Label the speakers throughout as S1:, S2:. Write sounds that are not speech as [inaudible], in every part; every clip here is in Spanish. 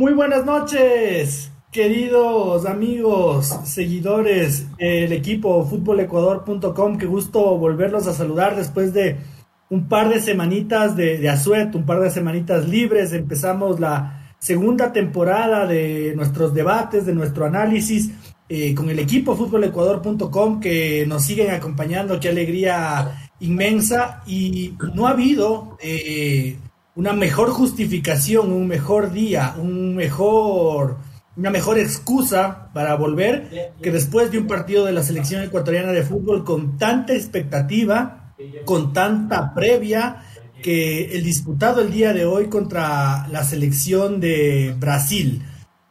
S1: Muy buenas noches, queridos amigos, seguidores del equipo futbolecuador.com. Qué gusto volverlos a saludar después de un par de semanitas de, de asueto, un par de semanitas libres. Empezamos la segunda temporada de nuestros debates, de nuestro análisis. Eh, con el equipo futbolecuador.com que nos siguen acompañando, qué alegría inmensa y no ha habido eh, una mejor justificación, un mejor día, un mejor, una mejor excusa para volver que después de un partido de la selección ecuatoriana de fútbol con tanta expectativa, con tanta previa, que el disputado el día de hoy contra la selección de Brasil.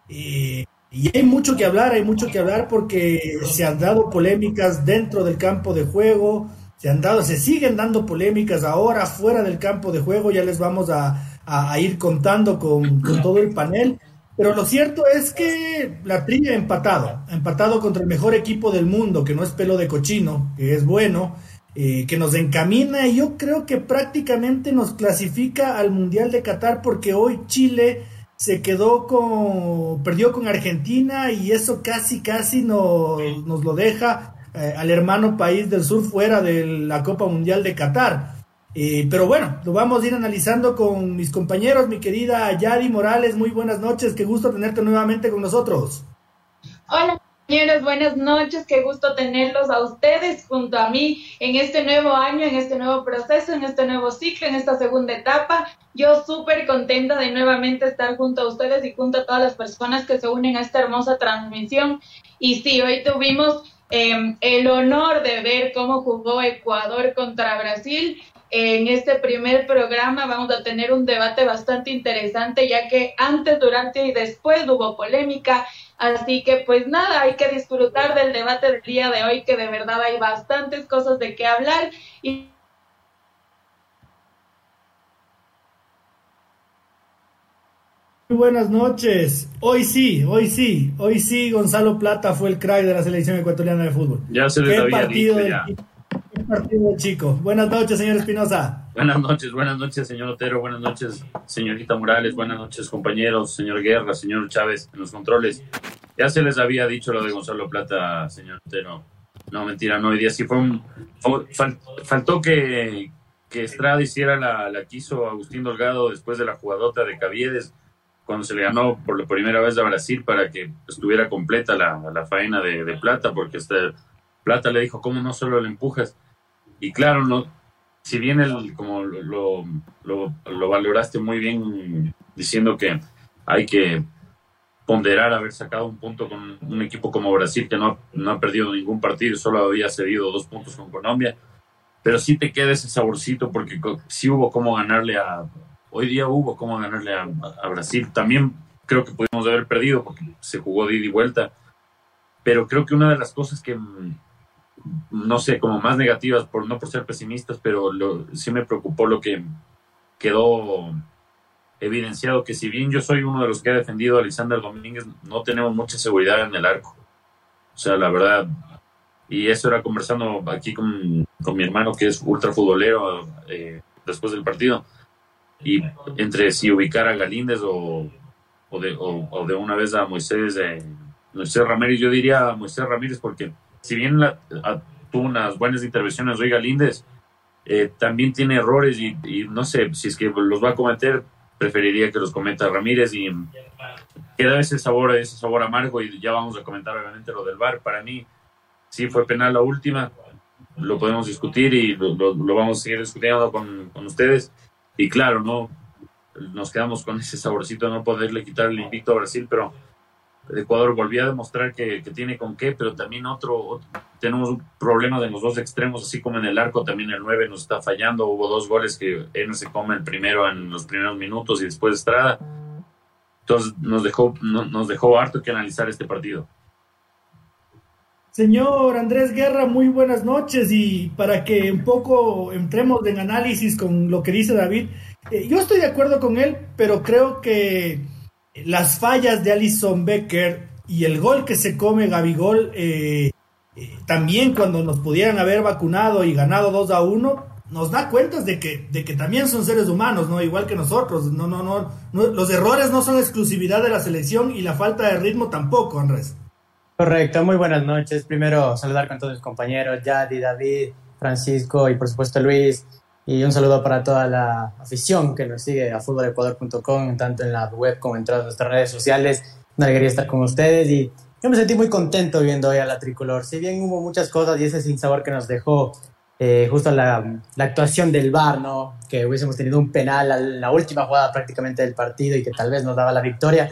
S1: Eh, y hay mucho que hablar, hay mucho que hablar porque se han dado polémicas dentro del campo de juego, se han dado, se siguen dando polémicas ahora fuera del campo de juego, ya les vamos a, a, ir contando con, con, todo el panel. Pero lo cierto es que la trilla ha empatado, ha empatado contra el mejor equipo del mundo, que no es pelo de cochino, que es bueno, eh, que nos encamina y yo creo que prácticamente nos clasifica al Mundial de Qatar porque hoy Chile se quedó con, perdió con Argentina y eso casi, casi nos, nos lo deja eh, al hermano país del sur fuera de la Copa Mundial de Qatar. Eh, pero bueno, lo vamos a ir analizando con mis compañeros, mi querida Yadi Morales, muy buenas noches, qué gusto tenerte nuevamente con nosotros.
S2: Hola compañeros, buenas noches, qué gusto tenerlos a ustedes junto a mí en este nuevo año, en este nuevo proceso, en este nuevo ciclo, en esta segunda etapa. Yo súper contenta de nuevamente estar junto a ustedes y junto a todas las personas que se unen a esta hermosa transmisión. Y sí, hoy tuvimos eh, el honor de ver cómo jugó Ecuador contra Brasil. En este primer programa vamos a tener un debate bastante interesante, ya que antes, durante y después hubo polémica. Así que pues nada, hay que disfrutar del debate del día de hoy, que de verdad hay bastantes cosas de qué hablar. Y
S1: Muy buenas noches. Hoy sí, hoy sí, hoy sí, Gonzalo Plata fue el crack de la selección ecuatoriana de fútbol.
S3: Ya se les
S1: ¿Qué
S3: había
S1: partido,
S3: dicho, ya.
S1: partido del chico. Buenas noches, señor Espinosa.
S3: Buenas noches, buenas noches, señor Otero, buenas noches, señorita Morales, buenas noches, compañeros, señor Guerra, señor Chávez, en los controles. Ya se les había dicho lo de Gonzalo Plata, señor Otero. No, mentira, no, hoy día sí fue un... fal- faltó que, que Estrada hiciera la, la que hizo Agustín Dolgado después de la jugadota de Caviedes, cuando se le ganó por la primera vez a Brasil para que estuviera completa la, la faena de, Plata, porque este, Plata le dijo, ¿cómo no solo le empujas? Y claro, no, si bien el, como lo, lo, lo- lo valoraste muy bien diciendo que hay que ponderar haber sacado un punto con un equipo como Brasil que no, no ha perdido ningún partido, solo había cedido dos puntos con Colombia, pero sí te queda ese saborcito porque sí hubo como ganarle a, hoy día hubo como ganarle a, Brasil, también creo que pudimos haber perdido porque se jugó de ida y vuelta, pero creo que una de las cosas que mm, no sé, como más negativas, por no por ser pesimistas, pero sí me preocupó lo que quedó evidenciado que si bien yo soy uno de los que ha defendido a Alexander Domínguez, no tenemos mucha seguridad en el arco. O sea, la verdad, y eso era conversando aquí con, con mi hermano que es ultra futbolero eh, después del partido, y entre si ubicar a Galíndez o, o, de, o, o de una vez a Moisés, eh, Moisés Ramírez, yo diría a Moisés Ramírez porque si bien la, a- tuvo unas buenas intervenciones hoy Galíndez, eh, también tiene errores y, y no sé si es que los va a cometer, preferiría que los cometa Ramírez y queda ese sabor, ese sabor amargo y ya vamos a comentar obviamente lo del VAR. Para mí sí fue penal la última, lo podemos discutir y lo, lo- lo vamos a seguir discutiendo con, con ustedes. Y claro, no nos quedamos con ese saborcito de no poderle quitar el invicto a Brasil, pero Ecuador volvió a demostrar que, tiene con qué, pero también otro, tenemos un problema de los dos extremos, así como en el arco también el 9 nos está fallando, hubo dos goles que él se come el primero en los primeros minutos y después Estrada. Entonces nos dejó, no- nos dejó harto que analizar este partido.
S1: Señor Andrés Guerra, muy buenas noches y para que un poco entremos en análisis con lo que dice David, eh, yo estoy de acuerdo con él, pero creo que las fallas de Alison Becker y el gol que se come Gabigol, eh, eh, también cuando nos pudieran haber vacunado y ganado 2 a 1, nos da cuentas de que, de que también son seres humanos, ¿no? Igual que nosotros. No, no, no, los errores no son exclusividad de la selección y la falta de ritmo tampoco, Andrés.
S4: Correcto, muy buenas noches. Primero saludar con todos mis compañeros, Yadi, David, Francisco y por supuesto Luis. Y un saludo para toda la afición que nos sigue a futbolecuador.com, tanto en la web como en todas nuestras redes sociales. Una alegría estar con ustedes y yo me sentí muy contento viendo hoy a la tricolor. Si bien hubo muchas cosas y ese sinsabor que nos dejó eh, justo la, la, actuación del VAR, ¿no? Que hubiésemos tenido un penal a la última jugada prácticamente del partido y que tal vez nos daba la victoria.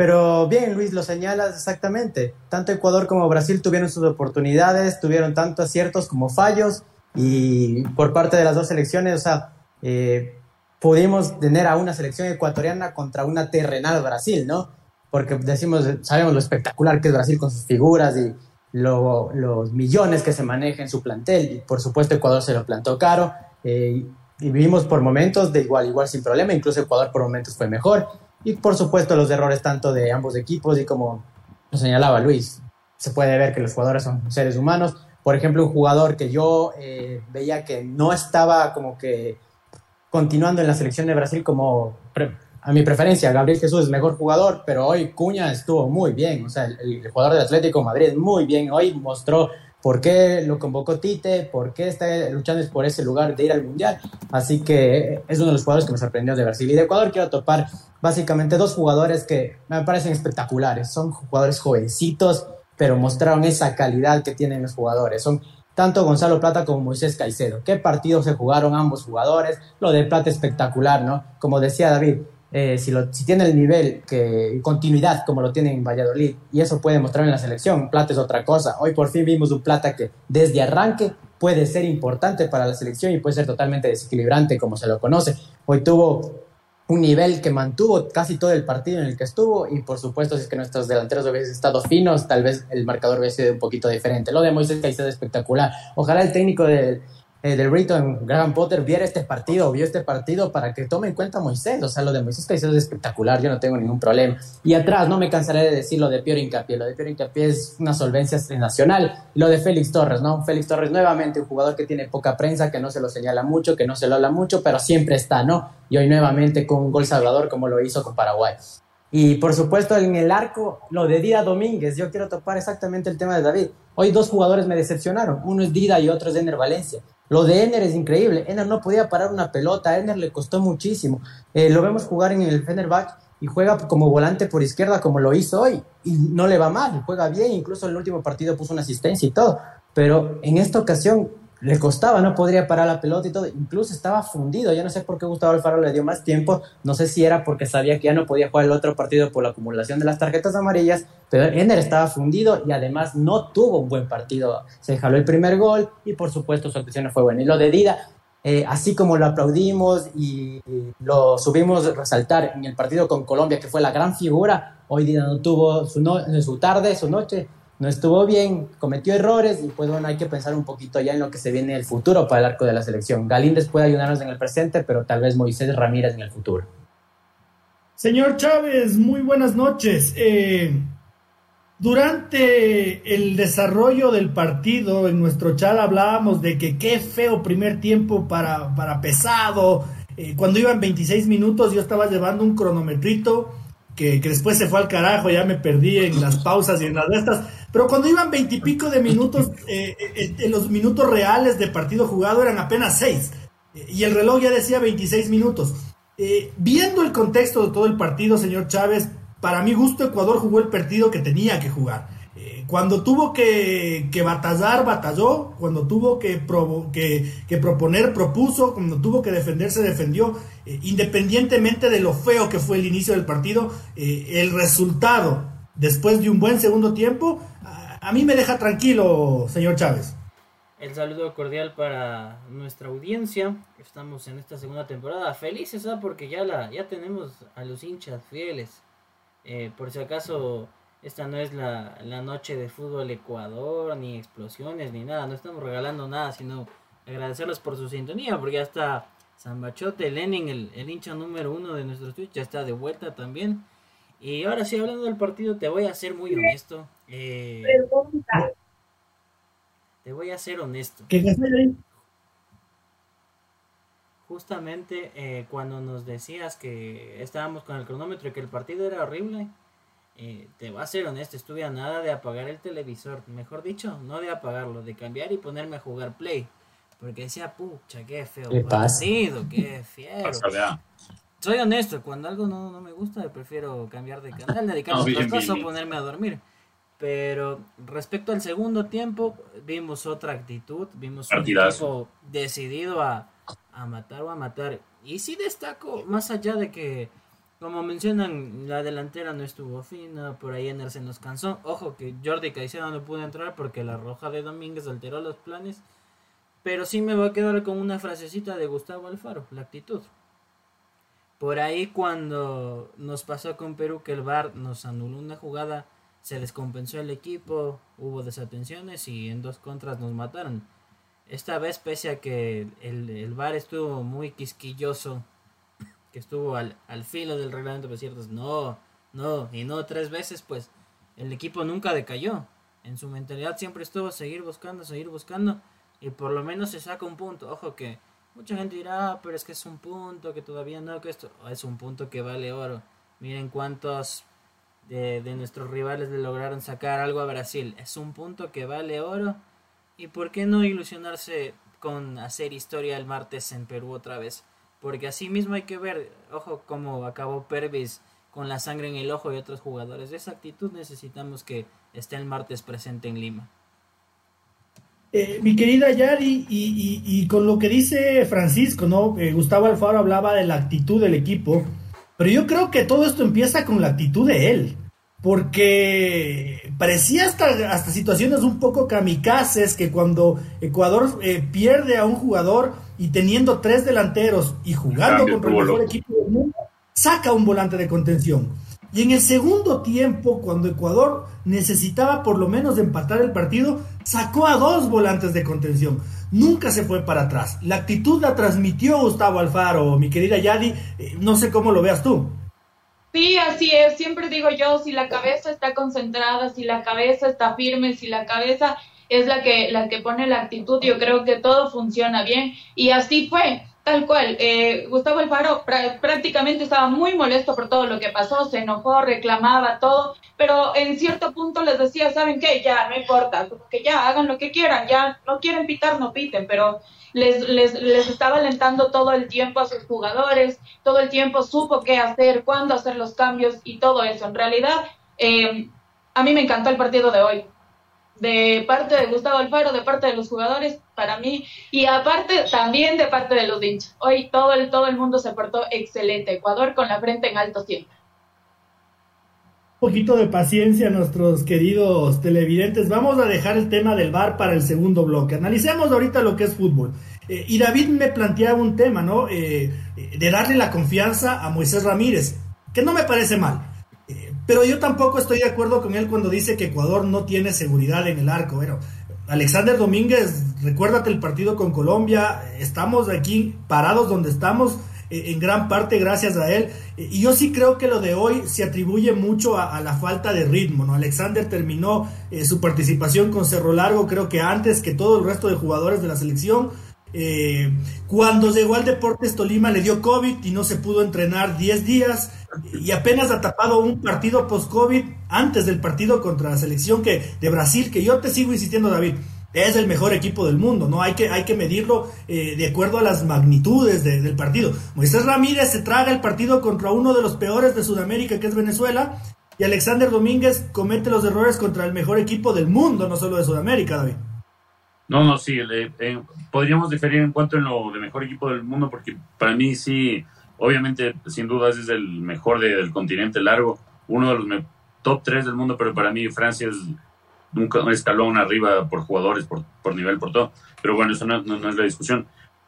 S4: Pero bien, Luis, lo señalas exactamente. Tanto Ecuador como Brasil tuvieron sus oportunidades, tuvieron tanto aciertos como fallos y por parte de las dos selecciones, o sea, eh, pudimos tener a una selección ecuatoriana contra una terrenal Brasil, ¿no? Porque decimos, sabemos lo espectacular que es Brasil con sus figuras y los millones que se maneja en su plantel. Y por supuesto Ecuador se lo plantó caro eh, y vivimos por momentos de igual, igual sin problema. Incluso Ecuador por momentos fue mejor. Y por supuesto los errores tanto de ambos equipos y como lo señalaba Luis, se puede ver que los jugadores son seres humanos. Por ejemplo, un jugador que yo eh, veía que no estaba como que continuando en la selección de Brasil como a mi preferencia, Gabriel Jesús es mejor jugador, pero hoy Cuña estuvo muy bien, o sea, el, jugador del Atlético Madrid muy bien, hoy mostró por qué lo convocó Tite, por qué está luchando por ese lugar de ir al Mundial, así que es uno de los jugadores que me sorprendió de Brasil y de Ecuador quiero topar básicamente dos jugadores que me parecen espectaculares, son jugadores jovencitos, pero mostraron esa calidad que tienen los jugadores. Son tanto Gonzalo Plata como Moisés Caicedo. ¿Qué partidos se jugaron ambos jugadores? Lo de Plata espectacular, ¿no? Como decía David, eh, si, lo, si tiene el nivel que continuidad como lo tiene en Valladolid y eso puede mostrar en la selección, Plata es otra cosa. Hoy por fin vimos un Plata que desde arranque puede ser importante para la selección y puede ser totalmente desequilibrante como se lo conoce. Hoy tuvo un nivel que mantuvo casi todo el partido en el que estuvo y por supuesto si es que nuestros delanteros hubiesen estado finos tal vez el marcador hubiese sido un poquito diferente lo de Moisés Caicedo espectacular ojalá el técnico de, eh, del Brighton, Graham Potter, viera este partido, vio este partido para que tome en cuenta a Moisés. O sea, lo de Moisés Caicedo es espectacular, yo no tengo ningún problema. Y atrás, no me cansaré de decir lo de Piero Incapié. Lo de Piero Incapié es una solvencia nacional. Lo de Félix Torres, ¿no? Félix Torres, nuevamente, un jugador que tiene poca prensa, que no se lo señala mucho, que no se lo habla mucho, pero siempre está, ¿no? Y hoy nuevamente con un gol salvador, como lo hizo con Paraguay. Y por supuesto, en el arco, lo de Dida Domínguez. Yo quiero topar exactamente el tema de David. Hoy dos jugadores me decepcionaron. Uno es Dida y otro es Ener Valencia. Lo de Ener es increíble. Ener no podía parar una pelota. A Ener le costó muchísimo. Eh, lo vemos jugar en el Fenerbahce y juega como volante por izquierda como lo hizo hoy. Y no le va mal, juega bien. Incluso en el último partido puso una asistencia y todo. Pero en esta ocasión le costaba, no podría parar la pelota y todo, incluso estaba fundido, yo no sé por qué Gustavo Alfaro le dio más tiempo, no sé si era porque sabía que ya no podía jugar el otro partido por la acumulación de las tarjetas amarillas, pero Ender estaba fundido y además no tuvo un buen partido, se jaló el primer gol y por supuesto su actuación no fue buena. Y lo de Dida, eh, así como lo aplaudimos y lo subimos a resaltar en el partido con Colombia, que fue la gran figura, hoy Dida no tuvo su, no, su tarde, su noche, no estuvo bien, cometió errores y pues bueno, hay que pensar un poquito ya en lo que se viene en el futuro para el arco de la selección. Galíndez puede ayudarnos en el presente, pero tal vez Moisés Ramírez en el futuro.
S1: Señor Chávez, muy buenas noches. Eh, durante el desarrollo del partido, en nuestro chat hablábamos de que qué feo primer tiempo para, para pesado. Eh, cuando iban 26 minutos yo estaba llevando un cronometrito que, después se fue al carajo, ya me perdí en las pausas y en las de estas. Pero cuando iban veintipico de minutos, [laughs] eh, eh, en los minutos reales de partido jugado eran apenas seis. Eh, y el reloj ya decía 26 minutos. viendo el contexto de todo el partido, señor Chávez, para mi gusto Ecuador jugó el partido que tenía que jugar. cuando tuvo que, que, batallar, batalló. Cuando tuvo que, que, proponer, propuso. Cuando tuvo que defenderse, defendió. independientemente de lo feo que fue el inicio del partido, el resultado después de un buen segundo tiempo, a, mí me deja tranquilo, señor Chávez.
S5: El saludo cordial para nuestra audiencia. Estamos en esta segunda temporada. Felices, ¿ah? Porque ya, la, ya tenemos a los hinchas fieles. Eh, por si acaso, esta no es la, noche de fútbol Ecuador, ni explosiones, ni nada. No estamos regalando nada, sino agradecerles por su sintonía, porque ya está Zambachote, Lenin, el, el hincha número uno de nuestro Twitch, ya está de vuelta también. Y ahora sí, hablando del partido, te voy a ser muy honesto. Eh, te voy a ser honesto. justamente eh, cuando nos decías que estábamos con el cronómetro y que el partido era horrible, eh, te voy a ser honesto, estuve a nada de apagar el televisor, mejor dicho, no de apagarlo, de cambiar y ponerme a jugar play. Porque decía, pucha, qué feo
S4: ¿Qué
S5: partido, qué fiero. Soy honesto, cuando algo no, no me gusta, prefiero cambiar de canal, [laughs] dedicarme a otras cosas o ponerme a dormir. Pero respecto al segundo tiempo, vimos otra actitud, vimos un equipo decidido a, a matar o a matar. Y sí destaco, más allá de que, como mencionan, la delantera no estuvo fina, por ahí Ener nos cansó. Ojo que Jordi Caicedo no pudo entrar porque la roja de Domínguez alteró los planes. Pero sí me voy a quedar con una frasecita de Gustavo Alfaro, la actitud. Por ahí cuando nos pasó con Perú que el VAR nos anuló una jugada, se descompensó el equipo, hubo desatenciones y en dos contras nos mataron. Esta vez, pese a que el, el VAR estuvo muy quisquilloso, que estuvo al, al filo del reglamento, pues ciertos, no, no, y no tres veces, pues el equipo nunca decayó. En su mentalidad siempre estuvo seguir buscando, seguir buscando, y por lo menos se saca un punto. Ojo que Mucha gente dirá, ah, pero es que es un punto, que todavía no, que esto es un punto que vale oro. Miren cuántos de, nuestros rivales le lograron sacar algo a Brasil. Es un punto que vale oro. ¿Y por qué no ilusionarse con hacer historia el martes en Perú otra vez? Porque así mismo hay que ver, ojo, cómo acabó Pervis con la sangre en el ojo y otros jugadores. De esa actitud necesitamos que esté el martes presente en Lima.
S1: Eh, mi querida Yari, y, con lo que dice Francisco, ¿no? Eh, Gustavo Alfaro hablaba de la actitud del equipo, pero yo creo que todo esto empieza con la actitud de él, porque parecía hasta, hasta situaciones un poco kamikazes que cuando Ecuador eh, pierde a un jugador y teniendo tres delanteros y jugando contra el mejor equipo del mundo, saca un volante de contención. Y en el segundo tiempo, cuando Ecuador necesitaba por lo menos empatar el partido, sacó a dos volantes de contención. Nunca se fue para atrás. La actitud la transmitió Gustavo Alfaro, mi querida Yadi. Eh, no sé cómo lo veas tú.
S2: Sí, así es. Siempre digo yo, si la cabeza está concentrada, si la cabeza está firme, si la cabeza es la que, la que pone la actitud, yo creo que todo funciona bien. Y así fue. Tal cual, eh, Gustavo Alfaro prácticamente estaba muy molesto por todo lo que pasó, se enojó, reclamaba todo, pero en cierto punto les decía, ¿saben qué? Ya, no importa, que ya hagan lo que quieran, ya no quieren pitar, no piten, pero les, les, les estaba alentando todo el tiempo a sus jugadores, todo el tiempo supo qué hacer, cuándo hacer los cambios y todo eso. En realidad, eh, a mí me encantó el partido de hoy de parte de Gustavo Alfaro, de parte de los jugadores, para mí, y aparte también de parte de los hinchas. Hoy todo el, todo el mundo se portó excelente. Ecuador con la frente en alto siempre.
S1: Un poquito de paciencia, nuestros queridos televidentes. Vamos a dejar el tema del bar para el segundo bloque. Analicemos ahorita lo que es fútbol. Eh, y David me planteaba un tema, ¿no? Eh, de darle la confianza a Moisés Ramírez, que no me parece mal. Pero yo tampoco estoy de acuerdo con él cuando dice que Ecuador no tiene seguridad en el arco. Bueno, Alexander Domínguez, recuérdate el partido con Colombia, estamos aquí parados donde estamos eh, en gran parte gracias a él. Y yo sí creo que lo de hoy se atribuye mucho a, la falta de ritmo. ¿no? Alexander terminó eh, su participación con Cerro Largo, creo que antes que todo el resto de jugadores de la selección. Eh, cuando llegó al Deportes Tolima le dio COVID y no se pudo entrenar 10 días y apenas ha tapado un partido post-COVID antes del partido contra la selección que, de Brasil, que yo te sigo insistiendo, David, es el mejor equipo del mundo, ¿no? Hay que, hay que medirlo eh, de acuerdo a las magnitudes del partido. Moisés Ramírez se traga el partido contra uno de los peores de Sudamérica, que es Venezuela, y Alexander Domínguez comete los errores contra el mejor equipo del mundo, no solo de Sudamérica, David.
S3: No, no, sí, eh, podríamos diferir en cuanto en lo de mejor equipo del mundo, porque para mí sí Obviamente, sin dudas, es el mejor del continente largo, uno de los top 3 del mundo, pero para mí Francia es un, escalón arriba por jugadores, por, por, nivel, por todo. Pero bueno, eso no, es la discusión.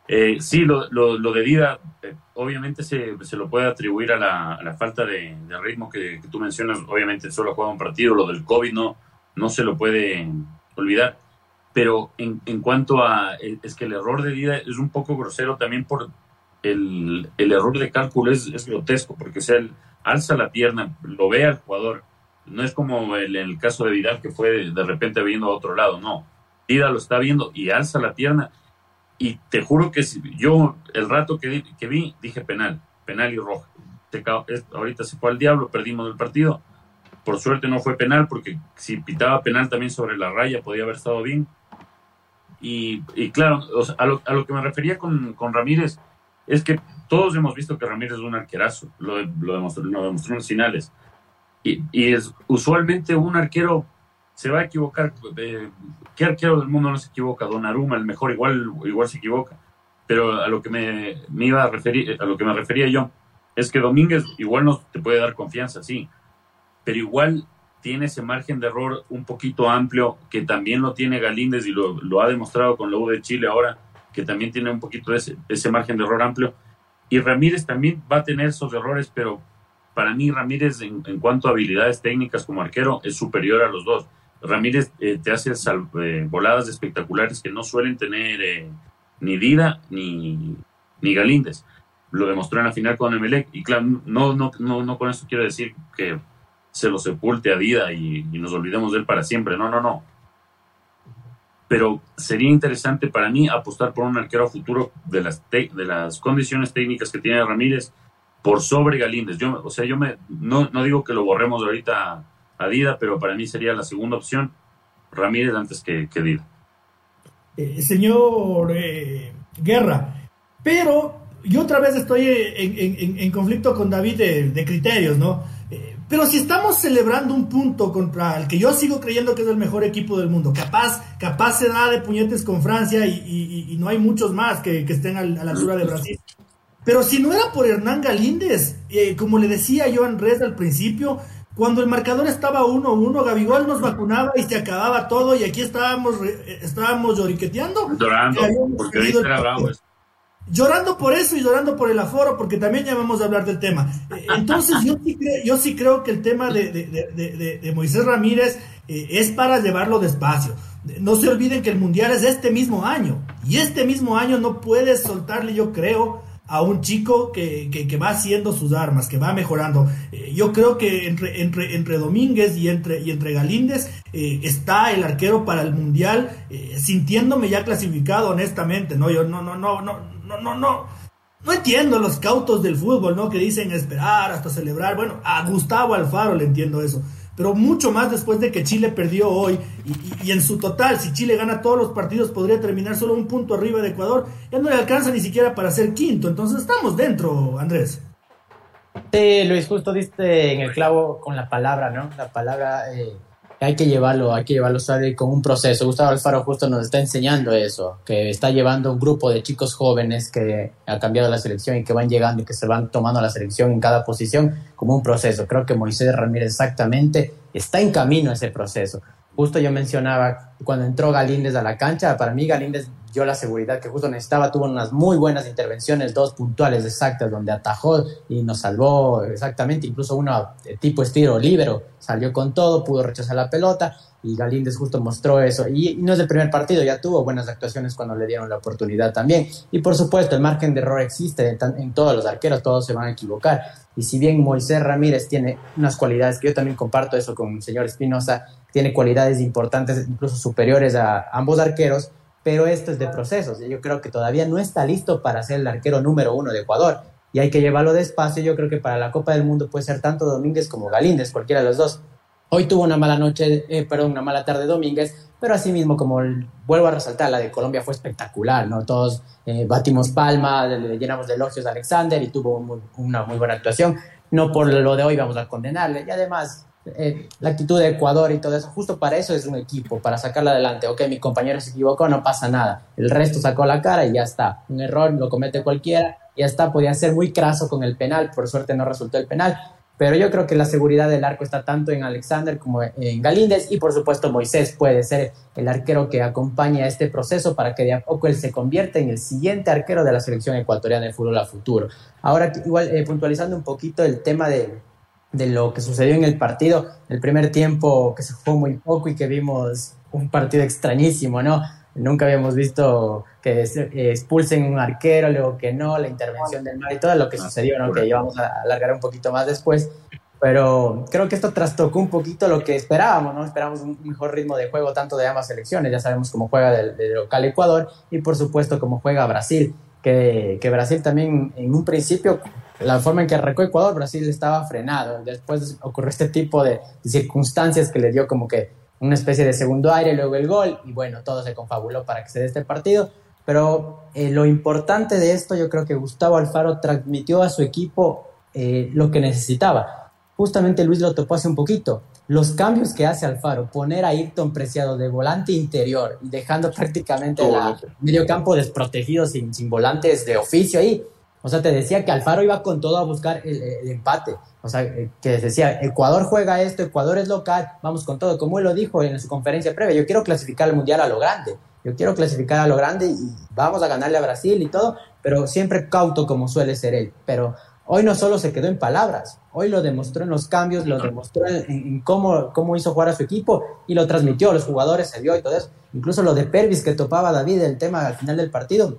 S3: Eh, sí, lo, lo, de Dida, eh, obviamente se, se, lo puede atribuir a la, falta de, ritmo que, tú mencionas. Obviamente solo ha jugado un partido, lo del COVID no, no se lo puede olvidar. Pero en, en cuanto a, es que el error de Dida es un poco grosero también por, el, error de cálculo es, grotesco, porque él alza la pierna, lo ve al jugador, no es como el, el caso de Vidal que fue de, repente viendo a otro lado, no, Vidal lo está viendo y alza la pierna y te juro que yo el rato que, que vi dije penal, penal y roja. Ahorita se fue al diablo, perdimos el partido. Por suerte no fue penal porque si pitaba penal también sobre la raya podía haber estado bien. Y, y claro, a, lo, a, lo, que me refería con, con, Ramírez es que todos hemos visto que Ramírez es un arquerazo, lo, lo, demostró, lo demostró en finales. Y, y, es usualmente un arquero se va a equivocar. Eh, ¿Qué arquero del mundo no se equivoca? Donnarumma, el mejor, igual, igual se equivoca. Pero a lo que me, me, iba a referir, a lo que me refería yo, es que Domínguez igual no te puede dar confianza, sí, pero igual tiene ese margen de error un poquito amplio que también lo tiene Galíndez y lo, ha demostrado con la U de Chile ahora, que también tiene un poquito ese, ese margen de error amplio. Y Ramírez también va a tener esos errores, pero para mí Ramírez en, en cuanto a habilidades técnicas como arquero es superior a los dos. Ramírez eh, te hace eh, voladas espectaculares que no suelen tener eh, ni Dida ni, ni Galíndez. Lo demostró en la final con Emelec. Y claro, no, no, no, no con eso quiero decir que se lo sepulte a Dida y, nos olvidemos de él para siempre. No, no, no. Pero sería interesante para mí apostar por un arquero futuro de las, de las condiciones técnicas que tiene Ramírez por sobre Galíndez. Yo, o sea, yo me, no, no digo que lo borremos ahorita a Dida, pero para mí sería la segunda opción, Ramírez antes que, que Dida.
S1: Eh, señor eh, Guerra, pero yo otra vez estoy en, conflicto con David de, criterios, ¿no? Eh, pero si estamos celebrando un punto contra el que yo sigo creyendo que es el mejor equipo del mundo, capaz, capaz se da de puñetes con Francia y, no hay muchos más que, estén a, la altura de Brasil. Pero si no era por Hernán Galíndez, como le decía yo a Andrés al principio, cuando el marcador estaba 1-1, Gabigol nos vacunaba y se acababa todo y aquí estábamos, estábamos lloriqueteando.
S3: Llorando, porque ahorita era bravo
S1: Llorando por eso y llorando por el aforo, porque también ya vamos a hablar del tema. Entonces yo sí, creo, yo sí creo que el tema de, de, de, Moisés Ramírez eh, es para llevarlo despacio. No se olviden que el Mundial es este mismo año. Y este mismo año no puedes soltarle, yo creo, a un chico que, que, va haciendo sus armas, que va mejorando. Eh, yo creo que entre, entre, entre Domínguez y entre, y entre Galíndez eh, está el arquero para el Mundial, eh, sintiéndome ya clasificado honestamente, ¿no? Yo no, no, no, no, no, no, no. No entiendo los cautos del fútbol, ¿no? Que dicen esperar hasta celebrar. Bueno, a Gustavo Alfaro le entiendo eso pero mucho más después de que Chile perdió hoy y, en su total, si Chile gana todos los partidos podría terminar solo un punto arriba de Ecuador, ya no le alcanza ni siquiera para ser quinto, entonces estamos dentro, Andrés.
S4: Sí, Luis, justo diste en el clavo con la palabra, ¿no? La palabra eh, hay que llevarlo, hay que llevarlo sabe, con un proceso. Gustavo Alfaro justo nos está enseñando eso, que está llevando un grupo de chicos jóvenes que ha cambiado la selección y que van llegando y que se van tomando la selección en cada posición como un proceso. Creo que Moisés Ramírez exactamente está en camino a ese proceso. Justo yo mencionaba cuando entró Galíndez a la cancha, para mí Galíndez dio la seguridad que justo necesitaba, tuvo unas muy buenas intervenciones, dos puntuales exactas, donde atajó y nos salvó exactamente, incluso uno tipo estilo libero, salió con todo, pudo rechazar la pelota y Galíndez justo mostró eso. Y, no es el primer partido, ya tuvo buenas actuaciones cuando le dieron la oportunidad también. Y por supuesto, el margen de error existe en, todos los arqueros, todos se van a equivocar. Y si bien Moisés Ramírez tiene unas cualidades que yo también comparto eso con el señor Espinosa, tiene cualidades importantes, incluso superiores a ambos arqueros, pero esto es de procesos. Yo creo que todavía no está listo para ser el arquero número uno de Ecuador y hay que llevarlo despacio. Yo creo que para la Copa del Mundo puede ser tanto Domínguez como Galíndez, cualquiera de los dos. Hoy tuvo una mala noche, eh, perdón, una mala tarde Domínguez, pero así mismo, como vuelvo a resaltar, la de Colombia fue espectacular, ¿no? Todos eh, batimos palma, le, llenamos de elogios a Alexander y tuvo una muy buena actuación. No por lo de hoy vamos a condenarle. Y además, eh, la actitud de Ecuador y todo eso, justo para eso es un equipo, para sacarla adelante. Ok, mi compañero se equivocó, no pasa nada. El resto sacó la cara y ya está. Un error lo comete cualquiera, ya está. Podían ser muy craso con el penal, por suerte no resultó el penal. Pero yo creo que la seguridad del arco está tanto en Alexander como en Galíndez y por supuesto Moisés puede ser el arquero que acompaña este proceso para que de a poco él se convierta en el siguiente arquero de la selección ecuatoriana de fútbol a futuro. Ahora, igual eh, puntualizando un poquito el tema de, de lo que sucedió en el partido. El primer tiempo que se jugó muy poco y que vimos un partido extrañísimo, ¿no? Nunca habíamos visto que expulsen un arquero, luego que no, la intervención del mar y todo lo que sucedió, ¿no? Que íbamos a alargar un poquito más después. pero creo que esto trastocó un poquito lo que esperábamos, ¿no? Esperábamos un mejor ritmo de juego tanto de ambas selecciones, ya sabemos cómo juega del, local Ecuador y por supuesto cómo juega Brasil, que, que, Brasil también en un principio, la forma en que arrancó Ecuador, Brasil estaba frenado, después ocurrió este tipo de, circunstancias que le dio como que una especie de segundo aire, luego el gol y bueno, todo se confabuló para que se dé este partido. Pero eh, lo importante de esto, yo creo que Gustavo Alfaro transmitió a su equipo eh, lo que necesitaba justamente Luis lo topó hace un poquito. Los cambios que hace Alfaro, poner a Ayrton Preciado de volante interior y dejando prácticamente el medio campo desprotegido sin, sin volantes de oficio ahí. O sea, te decía que Alfaro iba con todo a buscar el, empate. O sea, eh, que decía, Ecuador juega esto, Ecuador es local, vamos con todo. Como él lo dijo en su conferencia previa, yo quiero clasificar al Mundial a lo grande. Yo quiero clasificar a lo grande y vamos a ganarle a Brasil y todo, pero siempre cauto como suele ser él. Pero Hoy no solo se quedó en palabras, hoy lo demostró en los cambios, lo demostró en, cómo, cómo hizo jugar a su equipo y lo transmitió a los jugadores, se vio y todo eso. Incluso lo de Pervis que topaba David, el tema al final del partido.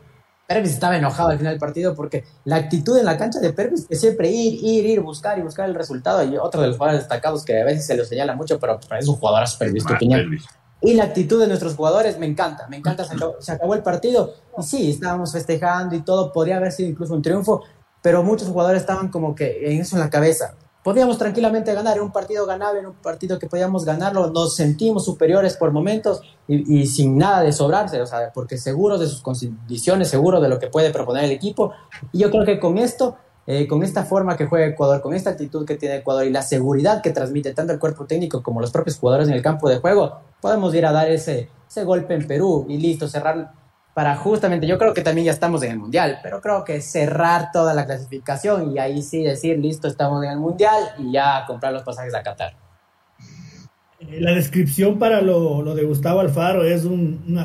S4: Pervis estaba enojado al final del partido porque la actitud en la cancha de Pervis es siempre ir, ir, ir, buscar y buscar el resultado. Y otro de los jugadores destacados que a veces se lo señala mucho, pero es un jugador Pervis, tu opinión. Y la actitud de nuestros jugadores me encanta, me encanta. Se acabó, se acabó, el partido y sí, estábamos festejando y todo. Podría haber sido incluso un triunfo, pero muchos jugadores estaban como que en eso en la cabeza. Podíamos tranquilamente ganar, en un partido ganable, en un partido que podíamos ganarlo, nos sentimos superiores por momentos y, sin nada de sobrarse, o sea, porque seguros de sus condiciones, seguros de lo que puede proponer el equipo. Y yo creo que con esto, eh, con esta forma que juega Ecuador, con esta actitud que tiene Ecuador y la seguridad que transmite tanto el cuerpo técnico como los propios jugadores en el campo de juego, podemos ir a dar ese, ese golpe en Perú y listo, cerrar para justamente, yo creo que también ya estamos en el Mundial, pero creo que cerrar toda la clasificación y ahí sí decir, listo, estamos en el Mundial y ya comprar los pasajes a Qatar.
S1: Eh, la descripción para lo, de Gustavo Alfaro es un,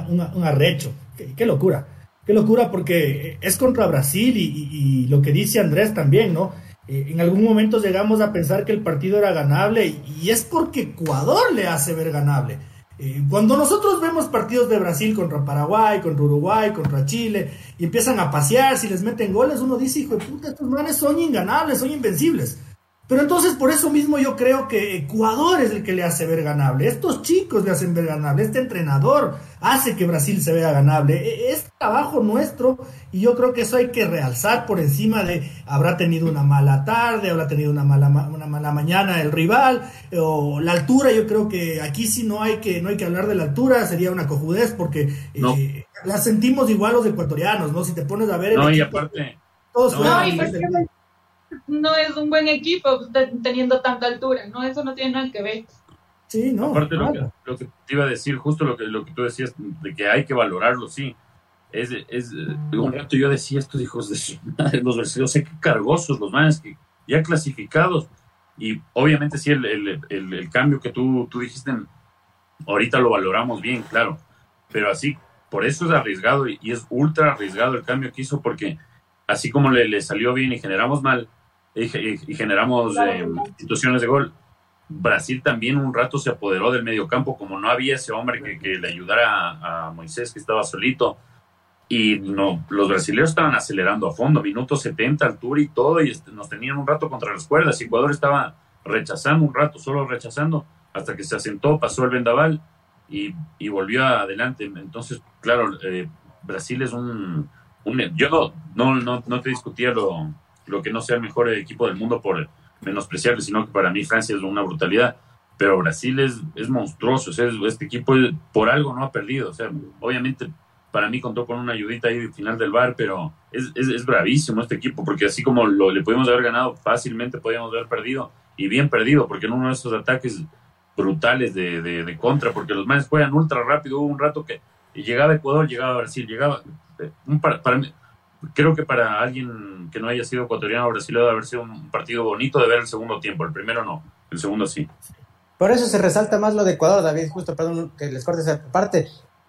S1: arrecho. Qué, locura. Qué locura porque es contra Brasil y, y, lo que dice Andrés también, ¿no? Eh, en algún momento llegamos a pensar que el partido era ganable y es porque Ecuador le hace ver ganable. Eh, cuando nosotros vemos partidos de Brasil contra Paraguay, contra Uruguay, contra Chile, y empiezan a pasear, si les meten goles, uno dice, hijo de puta, estos manes son inganables, son invencibles. Pero entonces por eso mismo yo creo que Ecuador es el que le hace ver ganable. Estos chicos le hacen ver ganable. Este entrenador hace que Brasil se vea ganable. E, es trabajo nuestro y yo creo que eso hay que realzar por encima de habrá tenido una mala tarde, habrá tenido una mala, una mala mañana el rival o la altura. Yo creo que aquí sí no hay que, no hay que hablar de la altura, sería una cojudez porque eh, la sentimos igual los ecuatorianos, ¿no? Si te pones a ver...
S3: no, y aparte...
S2: Todos no es un buen equipo teniendo tanta altura, ¿no? Eso no tiene nada que ver.
S1: Sí, no.
S3: Aparte lo, que, lo, que, te iba a decir, justo lo que, lo que tú decías, de que hay que valorarlo, sí. Es, es un rato yo decía, estos hijos de su madre, los brasileños, sé que cargosos, los manes que ya clasificados. Y obviamente sí, el, el, el, cambio que tú, tú dijiste, ahorita lo valoramos bien, claro. Pero así, por eso es arriesgado y, y es ultra arriesgado el cambio que hizo, porque así como le, le salió bien y generamos mal, y, generamos eh, situaciones de gol. Brasil también un rato se apoderó del medio campo, como no había ese hombre que, le ayudara a, Moisés, que estaba solito. Y no, los brasileños estaban acelerando a fondo, minutos 70, altura y todo, y este, nos tenían un rato contra las cuerdas. Ecuador estaba rechazando un rato, solo rechazando, hasta que se asentó, pasó el vendaval y, y volvió adelante. Entonces, claro, eh, Brasil es un, yo no, no, no te discutía lo, lo que no sea el mejor equipo del mundo por menospreciarle, sino que para mí Francia es una brutalidad. Pero Brasil es, es monstruoso, este equipo por algo no ha perdido. O obviamente para mí contó con una ayudita ahí al final del bar, pero es, es, bravísimo este equipo, porque así como lo, le pudimos haber ganado fácilmente, podíamos haber perdido, y bien perdido, porque en uno de esos ataques brutales de, de, contra, porque los manes juegan ultra rápido, hubo un rato que llegaba Ecuador, llegaba Brasil, llegaba... Eh, un, para, para mí, creo que para alguien que no haya sido ecuatoriano o brasileño debe haber sido un partido bonito de ver el segundo tiempo. El primero no, el segundo sí.
S4: Por eso se resalta más lo de Ecuador, David, justo, perdón que les corte esa parte.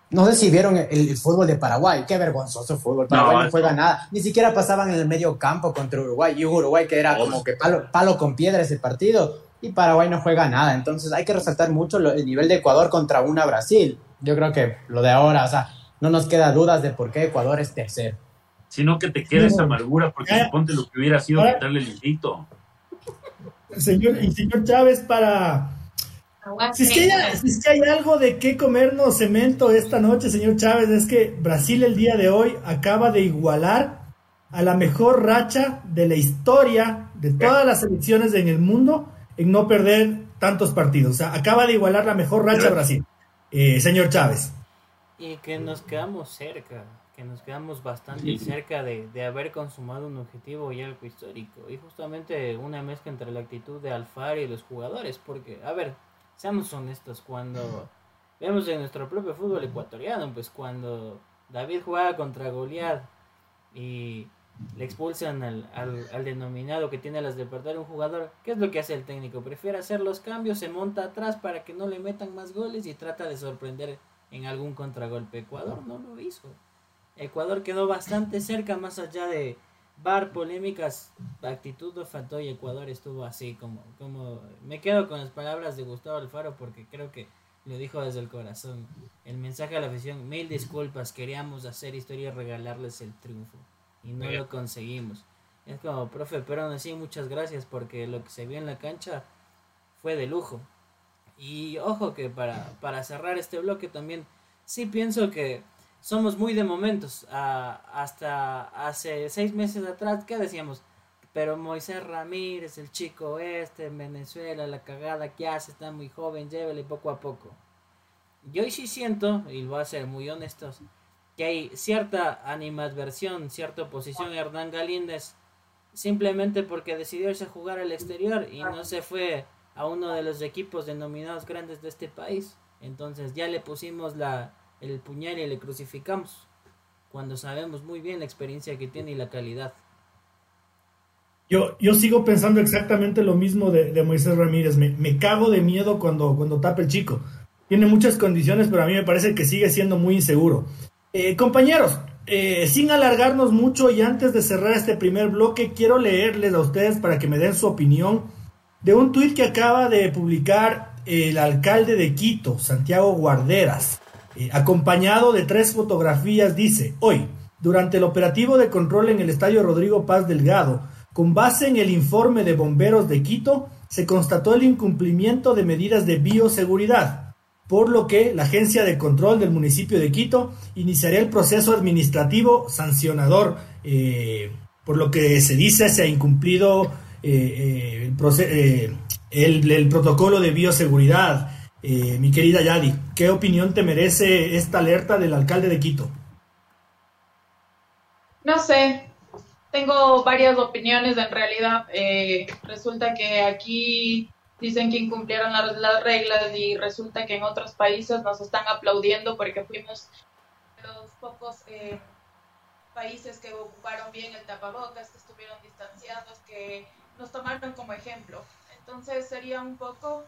S4: No sé si vieron el, fútbol de Paraguay, qué vergonzoso fútbol. Paraguay no, juega nada, ni siquiera pasaban en el medio campo contra Uruguay. Y Uruguay que era como que palo, palo con piedra ese partido, y Paraguay no juega nada. Entonces hay que resaltar mucho el nivel de Ecuador contra una Brasil. Yo creo que lo de ahora, o sea, no nos queda dudas de por qué Ecuador es tercero
S3: sino que te queda esa amargura porque suponte lo que hubiera sido quitarle el invito.
S1: Señor, y señor Chávez, para... Si es, que hay, si es que hay algo de qué comernos cemento esta noche, señor Chávez, es que Brasil el día de hoy acaba de igualar a la mejor racha de la historia de todas las selecciones en el mundo en no perder tantos partidos. O sea, acaba de igualar la mejor racha Brasil. Eh, señor Chávez.
S5: Y que nos quedamos cerca, que nos quedamos bastante cerca de, de, haber consumado un objetivo y algo histórico. Y justamente una mezcla entre la actitud de Alfaro y los jugadores, porque, a ver, seamos honestos, cuando vemos en nuestro propio fútbol ecuatoriano, pues cuando David jugaba contra Goliat y le expulsan al, al, denominado que tiene las de perder un jugador, ¿qué es lo que hace el técnico? Prefiere hacer los cambios, se monta atrás para que no le metan más goles y trata de sorprender en algún contragolpe. Ecuador no lo hizo. Ecuador quedó bastante cerca, más allá de bar, polémicas, actitud no faltó y Ecuador estuvo así como, como... Me quedo con las palabras de Gustavo Alfaro porque creo que lo dijo desde el corazón. El mensaje a la afición, mil disculpas, queríamos hacer historia y regalarles el triunfo y no lo conseguimos. Es como, profe, pero aún así muchas gracias porque lo que se vio en la cancha fue de lujo. Y ojo que para, para cerrar este bloque también, sí pienso que somos muy de momentos. hasta hace seis meses atrás, ¿qué decíamos? Pero Moisés Ramírez, el chico este en Venezuela, la cagada que hace, está muy joven, llévele poco a poco. Yo hoy sí siento, y voy a ser muy honestos, que hay cierta animadversión, cierta oposición a Hernán Galíndez, simplemente porque decidió irse a jugar al exterior y no se fue a uno de los equipos denominados grandes de este país. Entonces ya le pusimos la, el puñal y le crucificamos, cuando sabemos muy bien la experiencia que tiene y la calidad.
S1: Yo, yo sigo pensando exactamente lo mismo de, Moisés Ramírez. Me, me, cago de miedo cuando, cuando tapa el chico. Tiene muchas condiciones, pero a mí me parece que sigue siendo muy inseguro. Eh, compañeros, eh, sin alargarnos mucho y antes de cerrar este primer bloque, quiero leerles a ustedes para que me den su opinión de un tuit que acaba de publicar el alcalde de Quito, Santiago Guarderas, eh, acompañado de tres fotografías, dice, hoy, durante el operativo de control en el Estadio Rodrigo Paz Delgado, con base en el informe de bomberos de Quito, se constató el incumplimiento de medidas de bioseguridad por lo que la Agencia de Control del municipio de Quito iniciaría el proceso administrativo sancionador, eh, por lo que se dice se ha incumplido eh, el, protocolo de bioseguridad. Mi querida Yadi, ¿qué opinión te merece esta alerta del alcalde de Quito?
S2: No sé, tengo varias opiniones en realidad. resulta que aquí dicen que incumplieron las, reglas y resulta que en otros países nos están aplaudiendo porque fuimos los pocos eh, países que ocuparon bien el tapabocas, que estuvieron distanciados, que nos tomaron como ejemplo. Entonces sería un poco...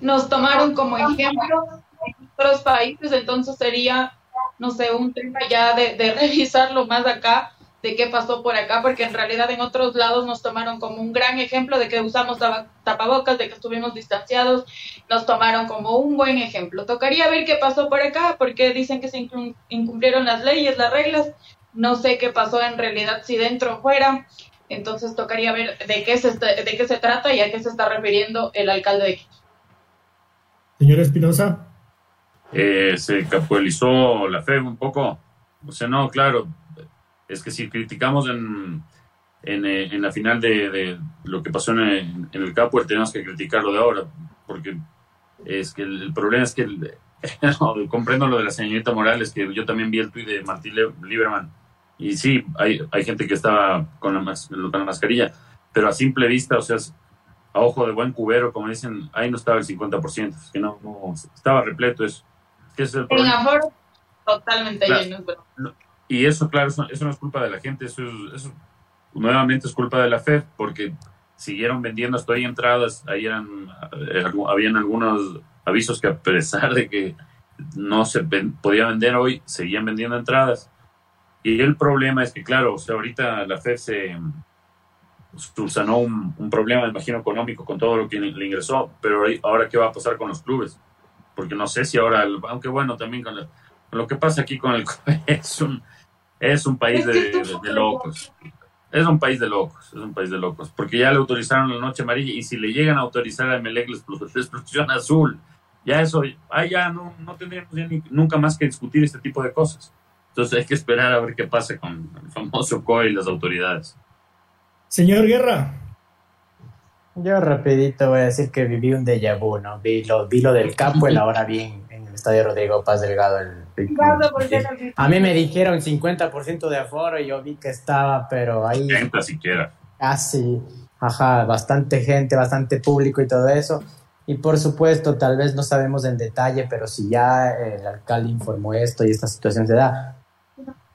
S2: Nos tomaron como ejemplo en otros países, entonces sería, no sé, un tema ya de, de [laughs] revisarlo más acá de qué pasó por acá, porque en realidad en otros lados nos tomaron como un gran ejemplo de que usamos tapabocas, de que estuvimos distanciados, nos tomaron como un buen ejemplo. Tocaría ver qué pasó por acá, porque dicen que se incumplieron las leyes, las reglas, no sé qué pasó en realidad, si dentro o fuera, entonces tocaría ver de qué se, de qué se trata y a qué se está refiriendo el alcalde de Quito.
S1: Señor Espinosa.
S3: Eh, se capitalizó la fe un poco. O sea, no, claro, es que si criticamos en, en, eh, la final de, lo que pasó en, en el Capo, tenemos que criticarlo de ahora, porque es que el, problema es que [laughs] comprendo lo de la señorita Morales, que yo también vi el tuit de Martín Lieberman, y sí, hay, hay gente que estaba con la, con la mascarilla, pero a simple vista, o sea, a ojo de buen cubero, como dicen, ahí no estaba el 50%, que no, no estaba repleto eso.
S2: Que es el problema. totalmente lleno.
S3: Y eso, claro, eso, no es culpa de la gente, eso, eso nuevamente es culpa de la FED, porque siguieron vendiendo hasta ahí entradas, ahí eran, eh, habían algunos avisos que a pesar de que no se podía vender hoy, seguían vendiendo entradas. Y el problema es que, claro, o sea, ahorita la FED se subsanó un, un, problema, imagino, económico con todo lo que le ingresó, pero ahora qué va a pasar con los clubes, porque no sé si ahora, aunque bueno, también con, lo que pasa aquí con el [laughs] es un, es un país de, locos. Es un país de locos, es un país de locos, porque ya le autorizaron la noche amarilla y si le llegan a autorizar a Melec la explosión azul, ya eso, ah, ya no, no tendríamos nunca más que discutir este tipo de cosas. Entonces hay que esperar a ver qué pasa con el famoso COE y las autoridades.
S1: Señor Guerra.
S4: Yo rapidito voy a decir que viví un déjà vu, ¿no? Vi lo, vi lo del campo y ahora vi en, el estadio Rodrigo Paz Delgado. El, a mí me dijeron 50% de aforo y yo vi que estaba, pero ahí...
S3: Gente siquiera.
S4: Casi, ajá, bastante gente, bastante público y todo eso. Y por supuesto, tal vez no sabemos en detalle, pero si ya el alcalde informó esto y esta situación se da,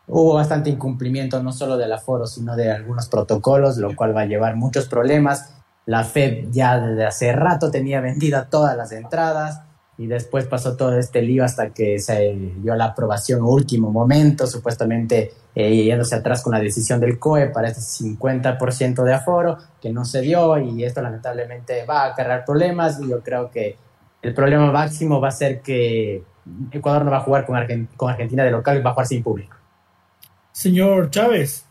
S4: hubo bastante incumplimiento no solo del aforo, sino de algunos protocolos, lo cual va a llevar muchos problemas la FED ya desde hace rato tenía vendida todas las entradas y después pasó todo este lío hasta que se dio la aprobación último momento, supuestamente eh, yéndose atrás con la decisión del COE para este 50% de aforo, que no se dio y esto lamentablemente va a acarrear problemas y yo creo que el problema máximo va a ser que Ecuador no va a jugar con, con Argentina de local, va a jugar sin público.
S1: Señor Chávez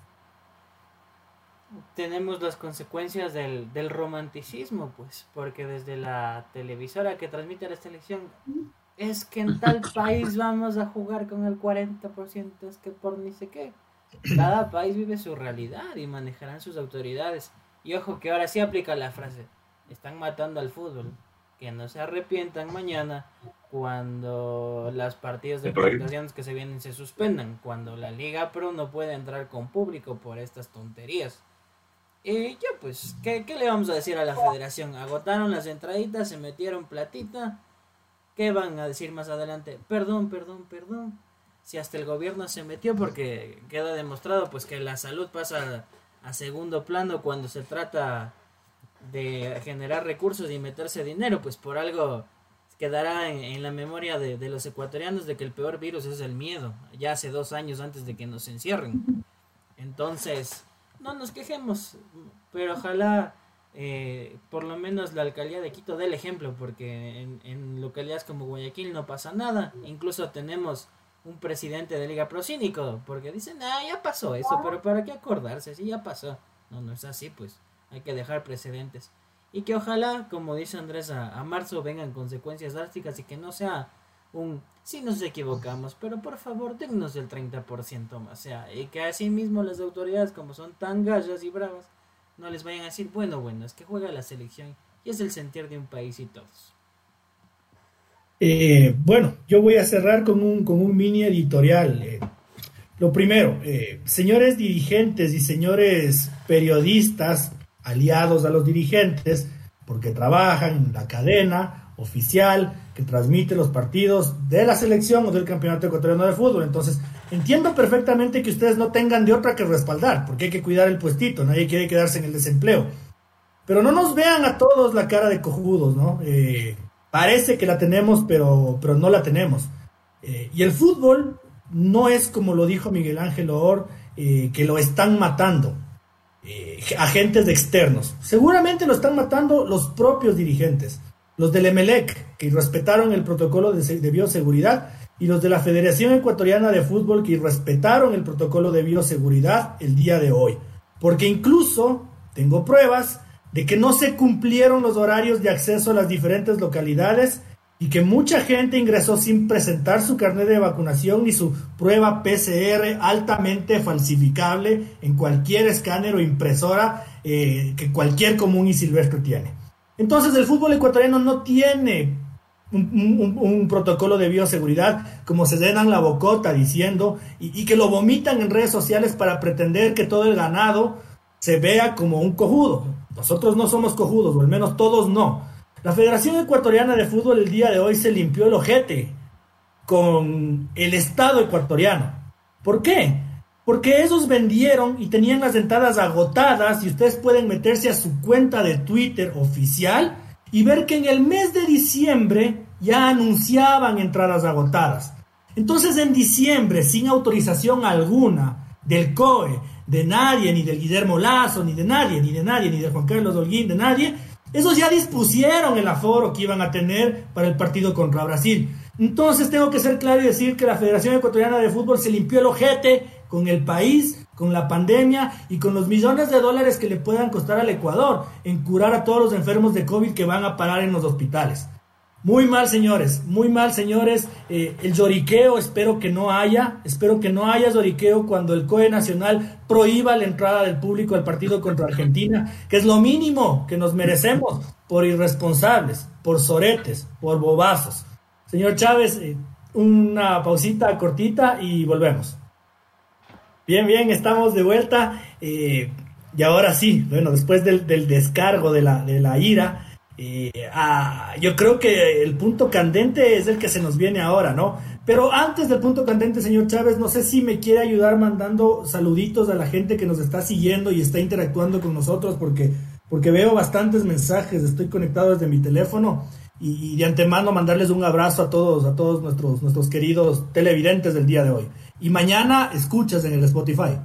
S5: tenemos las consecuencias del, del, romanticismo, pues, porque desde la televisora que transmite la selección, es que en tal [laughs] país vamos a jugar con el 40%, es que por ni sé qué. Cada país vive su realidad y manejarán sus autoridades. Y ojo que ahora sí aplica la frase, están matando al fútbol, que no se arrepientan mañana cuando las partidas de presentaciones que se vienen se suspendan, cuando la Liga Pro no puede entrar con público por estas tonterías. Y ya pues, ¿qué, le vamos a decir a la federación? Agotaron las entraditas, se metieron platita. ¿Qué van a decir más adelante? Perdón, perdón, perdón. Si hasta el gobierno se metió porque queda demostrado pues que la salud pasa a segundo plano cuando se trata de generar recursos y meterse dinero, pues por algo quedará en, la memoria de, los ecuatorianos de que el peor virus es el miedo, ya hace dos años antes de que nos encierren. Entonces, no nos quejemos, pero ojalá eh, por lo menos la alcaldía de Quito dé el ejemplo, porque en, en, localidades como Guayaquil no pasa nada, incluso tenemos un presidente de Liga Procínico, porque dicen, ah, ya pasó eso, pero ¿para qué acordarse? Sí, ya pasó. No, no es así, pues hay que dejar precedentes. Y que ojalá, como dice Andrés, a, marzo vengan consecuencias drásticas y que no sea un si nos equivocamos, pero por favor dennos el 30% más, o sea, y que así mismo las autoridades como son tan gallas y bravas, no les vayan a decir, bueno, bueno, es que juega la selección y es el sentir de un país y todos.
S1: Eh, bueno, yo voy a cerrar con un, con un mini editorial. Eh. lo primero, eh, señores dirigentes y señores periodistas, aliados a los dirigentes, porque trabajan en la cadena oficial, que transmite los partidos de la selección o del campeonato ecuatoriano de fútbol. Entonces, entiendo perfectamente que ustedes no tengan de otra que respaldar, porque hay que cuidar el puestito, nadie quiere quedarse en el desempleo. Pero no nos vean a todos la cara de cojudos, ¿no? Eh, parece que la tenemos, pero, pero no la tenemos. Eh, y el fútbol no es como lo dijo Miguel Ángel Or, eh, que lo están matando. Agentes externos. Seguramente lo están matando los propios dirigentes los del Emelec, que respetaron el protocolo de, bioseguridad, y los de la Federación Ecuatoriana de Fútbol, que respetaron el protocolo de bioseguridad el día de hoy. Porque incluso tengo pruebas de que no se cumplieron los horarios de acceso a las diferentes localidades y que mucha gente ingresó sin presentar su carnet de vacunación ni su prueba PCR altamente falsificable en cualquier escáner o impresora eh, que cualquier común y silvestre tiene. Entonces el fútbol ecuatoriano no tiene un, protocolo de bioseguridad como se llenan la bocota diciendo y, que lo vomitan en redes sociales para pretender que todo el ganado se vea como un cojudo. Nosotros no somos cojudos, o al menos todos no. La Federación Ecuatoriana de Fútbol el día de hoy se limpió el ojete con el Estado ecuatoriano. ¿Por qué? porque esos vendieron y tenían las entradas agotadas y ustedes pueden meterse a su cuenta de Twitter oficial y ver que en el mes de diciembre ya anunciaban entradas agotadas. Entonces en diciembre, sin autorización alguna del COE, de nadie, ni del Guillermo Lazo, ni de nadie, ni de nadie, ni de Juan Carlos Holguín, de nadie, esos ya dispusieron el aforo que iban a tener para el partido contra Brasil. Entonces tengo que ser claro y decir que la Federación Ecuatoriana de Fútbol se limpió el ojete con el país con la pandemia y con los millones de dólares que le puedan costar al Ecuador en curar a todos los enfermos de COVID que van a parar en los hospitales. Muy mal, señores, muy mal, señores. Eh, el lloriqueo espero que no haya, espero que no haya lloriqueo cuando el COE Nacional prohíba la entrada del público al partido contra Argentina, que es lo mínimo que nos merecemos por irresponsables, por soretes, por bobazos. Señor Chávez, eh, una pausita cortita y volvemos. Bien, bien, estamos de vuelta. Eh, y ahora sí, bueno, después del, descargo de la ira, eh, ah, yo creo que el punto candente es el que se nos viene ahora, ¿no? Pero antes del punto candente, señor Chávez, no sé si me quiere ayudar mandando saluditos a la gente que nos está siguiendo y está interactuando con nosotros, porque, porque veo bastantes mensajes, estoy conectado desde mi teléfono y, y de antemano mandarles un abrazo a todos, a todos nuestros, nuestros queridos televidentes del día de hoy. Y mañana escuchas en el Spotify.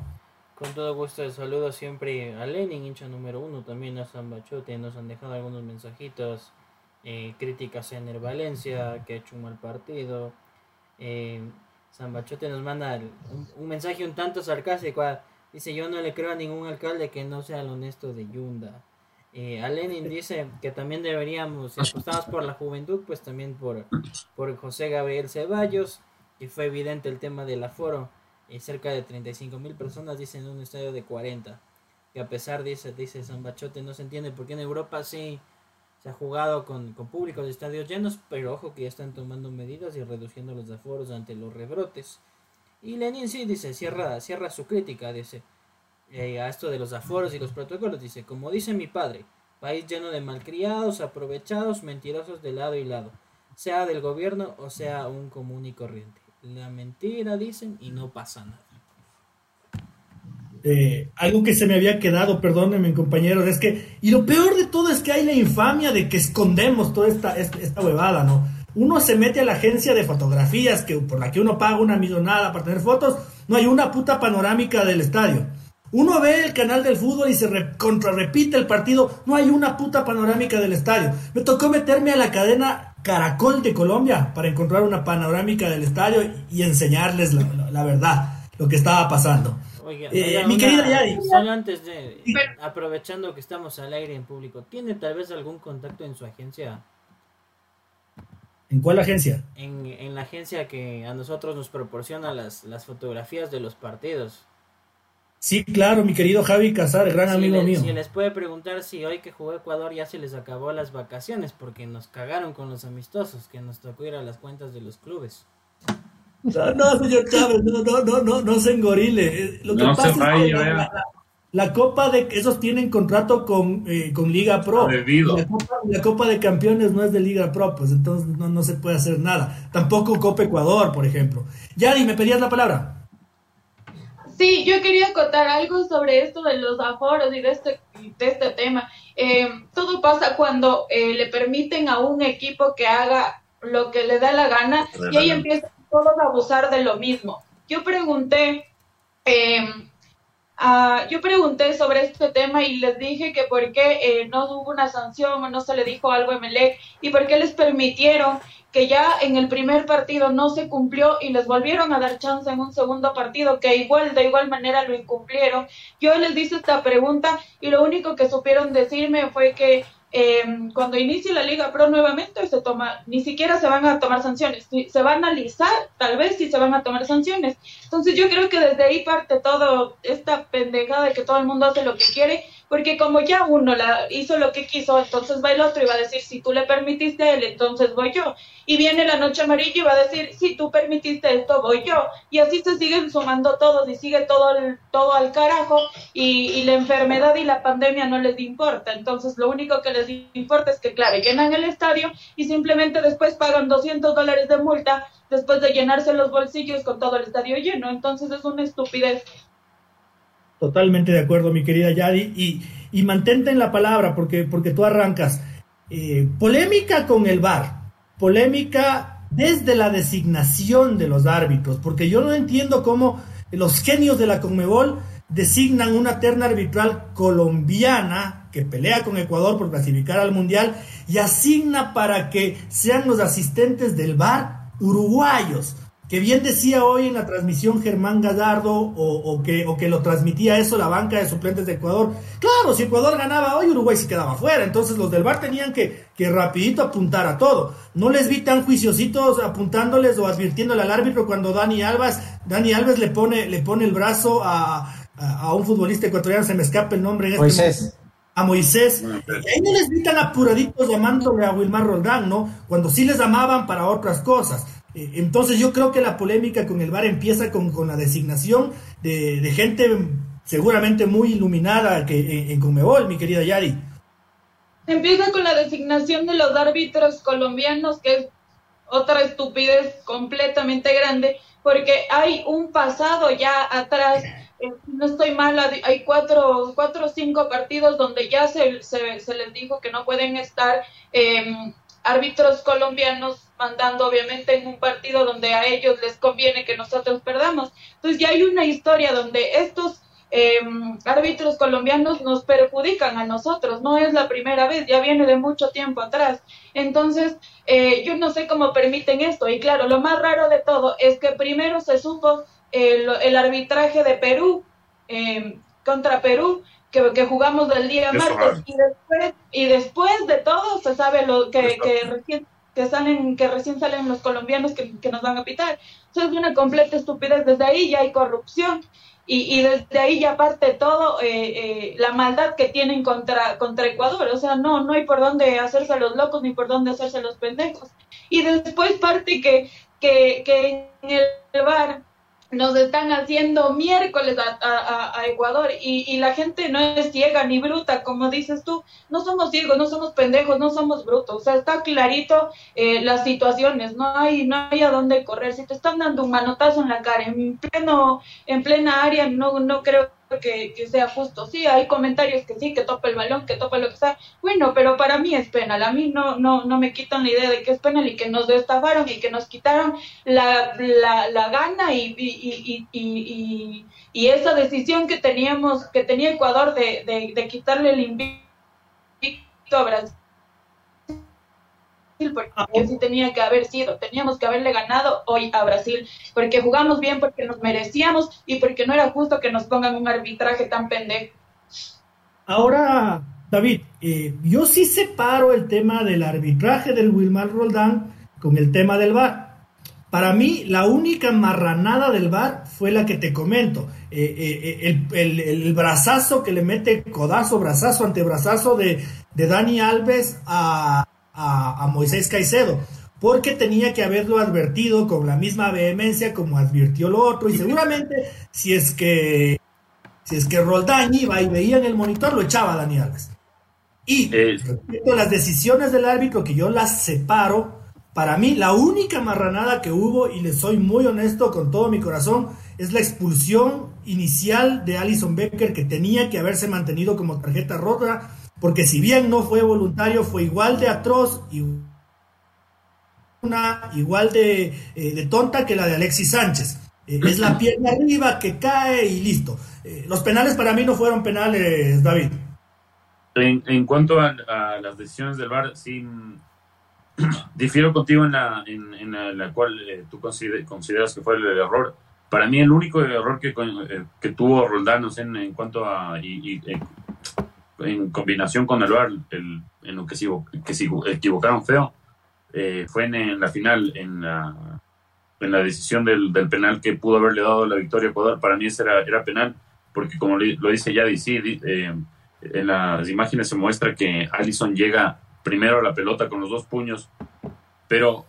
S5: Con todo gusto el saludo siempre a Lenin, hincha número uno, también a San Bachote, nos han dejado algunos mensajitos, eh, críticas en el Valencia, que ha hecho un mal partido. Eh, San Bachote nos manda un, mensaje un tanto sarcástico, ah, dice yo no le creo a ningún alcalde que no sea el honesto de Yunda. Eh, a Lenin dice que también deberíamos, si apostamos por la juventud, pues también por, por José Gabriel Ceballos, y fue evidente el tema del aforo y cerca de 35 mil personas dicen un estadio de 40. Que a pesar, dice, dice San Bachote, no se entiende porque en Europa sí se ha jugado con, con públicos de estadios llenos, pero ojo que ya están tomando medidas y reduciendo los aforos ante los rebrotes. Y Lenin sí dice, cierra, cierra su crítica, dice, eh, a esto de los aforos y los protocolos, dice, como dice mi padre, país lleno de malcriados, aprovechados, mentirosos de lado y lado, sea del gobierno o sea un común y corriente la mentira, dicen, y no pasa nada.
S1: Eh, algo que se me había quedado, perdónenme compañeros, es que, y lo peor de todo es que hay la infamia de que escondemos toda esta, esta, huevada, ¿no? Uno se mete a la agencia de fotografías que, por la que uno paga una millonada para tener fotos, no hay una puta panorámica del estadio. Uno ve el canal del fútbol y se contrarrepite el partido, no hay una puta panorámica del estadio. Me tocó meterme a la cadena Caracol de Colombia para encontrar una panorámica del estadio y enseñarles la, verdad, lo que estaba pasando.
S5: Eh, mi querida Yari. Solo antes de, aprovechando que estamos al aire en público, ¿tiene tal vez algún contacto en su agencia?
S1: ¿En cuál agencia?
S5: En, en la agencia que a nosotros nos proporciona las, las fotografías de los partidos.
S1: Sí, claro, mi querido Javi Casar, gran amigo mío.
S5: Si les puede preguntar si hoy que jugó Ecuador ya se les acabó las vacaciones, porque nos cagaron con los amistosos, que nos tocó ir a las cuentas de los clubes.
S1: No, no señor Chávez, no, no, no, no, no se engorile. Eh, lo que pasa es que la, Copa de esos tienen contrato con, eh, con Liga Pro. La Copa, la Copa, de Campeones no es de Liga Pro, pues entonces no, no se puede hacer nada. Tampoco Copa Ecuador, por ejemplo. Yadi, ¿me pedías la palabra?
S2: Sí, yo quería contar algo sobre esto de los aforos y de este, de este tema. Eh, todo pasa cuando eh, le permiten a un equipo que haga lo que le da la gana y ahí empiezan todos a abusar de lo mismo. Yo pregunté, eh, yo pregunté sobre este tema y les dije que por qué no hubo una sanción o no se le dijo algo a Melec y por qué les permitieron que ya en el primer partido no se cumplió y les volvieron a dar chance en un segundo partido que igual de igual manera lo incumplieron. Yo les hice esta pregunta y lo único que supieron decirme fue que eh, cuando inicie la Liga Pro nuevamente se toma, ni siquiera se van a tomar sanciones, se va a analizar tal vez si se van a tomar sanciones. Entonces yo creo que desde ahí parte todo esta pendejada de que todo el mundo hace lo que quiere porque como ya uno la hizo lo que quiso, entonces va el otro y va a decir, si tú le permitiste a él, entonces voy yo. Y viene la noche amarilla y va a decir, si tú permitiste esto, voy yo. Y así se siguen sumando todos y sigue todo, todo al carajo y, y, la enfermedad y la pandemia no les importa. Entonces lo único que les importa es que, claro, llenan el estadio y simplemente después pagan 200 dólares de multa después de llenarse los bolsillos con todo el estadio lleno. Entonces es una estupidez.
S1: Totalmente de acuerdo, mi querida Yadi. Y, mantente en la palabra, porque, porque tú arrancas. Eh, polémica con el VAR. Polémica desde la designación de los árbitros, porque yo no entiendo cómo los genios de la Conmebol designan una terna arbitral colombiana que pelea con Ecuador por clasificar al Mundial y asigna para que sean los asistentes del VAR uruguayos que bien decía hoy en la transmisión Germán Gallardo o, que, o que lo transmitía eso la banca de suplentes de Ecuador. Claro, si Ecuador ganaba hoy, Uruguay se quedaba fuera. Entonces los del VAR tenían que, que rapidito apuntar a todo. No les vi tan juiciositos apuntándoles o advirtiéndole al árbitro cuando Dani Alves, Dani Alves le pone, le pone el brazo a, a, un futbolista ecuatoriano, se me escapa el nombre en este
S4: Moisés.
S1: a Moisés. ahí no les vi tan apuraditos llamándole a Wilmar Roldán, ¿no? Cuando sí les amaban para otras cosas. Eh, entonces yo creo que la polémica con el VAR empieza con, con la designación de, gente seguramente muy iluminada que, en, Comebol, mi querida Yari.
S2: Empieza con la designación de los árbitros colombianos, que es otra estupidez completamente grande, porque hay un pasado ya atrás, eh, no estoy mal, hay cuatro, cuatro o cinco partidos donde ya se, se, se les dijo que no pueden estar eh, árbitros colombianos mandando obviamente en un partido donde a ellos les conviene que nosotros perdamos. Entonces ya hay una historia donde estos em, árbitros colombianos nos perjudican a nosotros, no es la primera vez, ya viene de mucho tiempo atrás. Entonces, eh, yo no sé cómo permiten esto. Y claro, lo más raro de todo es que primero se supo el, el arbitraje de Perú em, contra Perú, que, jugamos del día martes y después y después de todo se sabe lo que, que recién que salen que recién salen los colombianos que, nos van a pitar. Eso es una completa estupidez. Desde ahí ya hay corrupción y, y desde ahí ya parte todo eh, eh, la maldad que tienen contra contra Ecuador. O sea no no hay por dónde hacerse los locos ni por dónde hacerse los pendejos. Y después parte que que, que en el bar nos están haciendo miércoles a, Ecuador y, y, la gente no es ciega ni bruta, como dices tú, no somos ciegos, no somos pendejos, no somos brutos, o sea, está clarito eh, las situaciones, no hay, no hay a dónde correr, si te están dando un manotazo en la cara, en pleno, en plena área, no, no creo que, sea justo. Sí, hay comentarios que sí, que topa el balón, que topa lo que sea. Bueno, pero para mí es penal. A mí no, no, no me quitan la idea de que es penal y que nos destafaron y que nos quitaron la, la, la gana y, y, y, y, esa decisión que teníamos, que tenía Ecuador de, de, de quitarle el invicto a Brasil porque ah, sí tenía que haber sido, teníamos que haberle ganado hoy a Brasil, porque jugamos bien, porque nos merecíamos y porque no era justo que nos pongan un arbitraje tan pendejo.
S1: Ahora, David, eh, yo sí separo el tema del arbitraje del Wilmar Roldán con el tema del VAR. Para mí, la única marranada del VAR fue la que te comento. Eh, eh, el, el, brazazo que le mete codazo, brazazo, antebrazazo de, de Dani Alves a, a, Moisés Caicedo, porque tenía que haberlo advertido con la misma vehemencia como advirtió lo otro, y seguramente si es que si es que Roldán iba y veía en el monitor, lo echaba a Dani Alves. Y respecto a las decisiones del árbitro, que yo las separo, para mí la única marranada que hubo, y le soy muy honesto con todo mi corazón, es la expulsión inicial de Alison Becker, que tenía que haberse mantenido como tarjeta rota porque si bien no fue voluntario, fue igual de atroz y una igual de, eh, de tonta que la de Alexis Sánchez. Eh, es la pierna arriba que cae y listo. Eh, los penales para mí no fueron penales, David.
S3: En, cuanto a, las decisiones del VAR, sí, [clears throat] difiero contigo en la, en, la, cual tú consideras que fue el, error. Para mí el único error que, que tuvo Roldán en, en cuanto a en combinación con el VAR, el, en lo que se, que se equivocaron feo, eh, fue en, la final, en la, en la decisión del, del, penal que pudo haberle dado la victoria a Ecuador. Para mí ese era, era penal, porque como lo dice Yadi, sí, eh, en las imágenes se muestra que Allison llega primero a la pelota con los dos puños, pero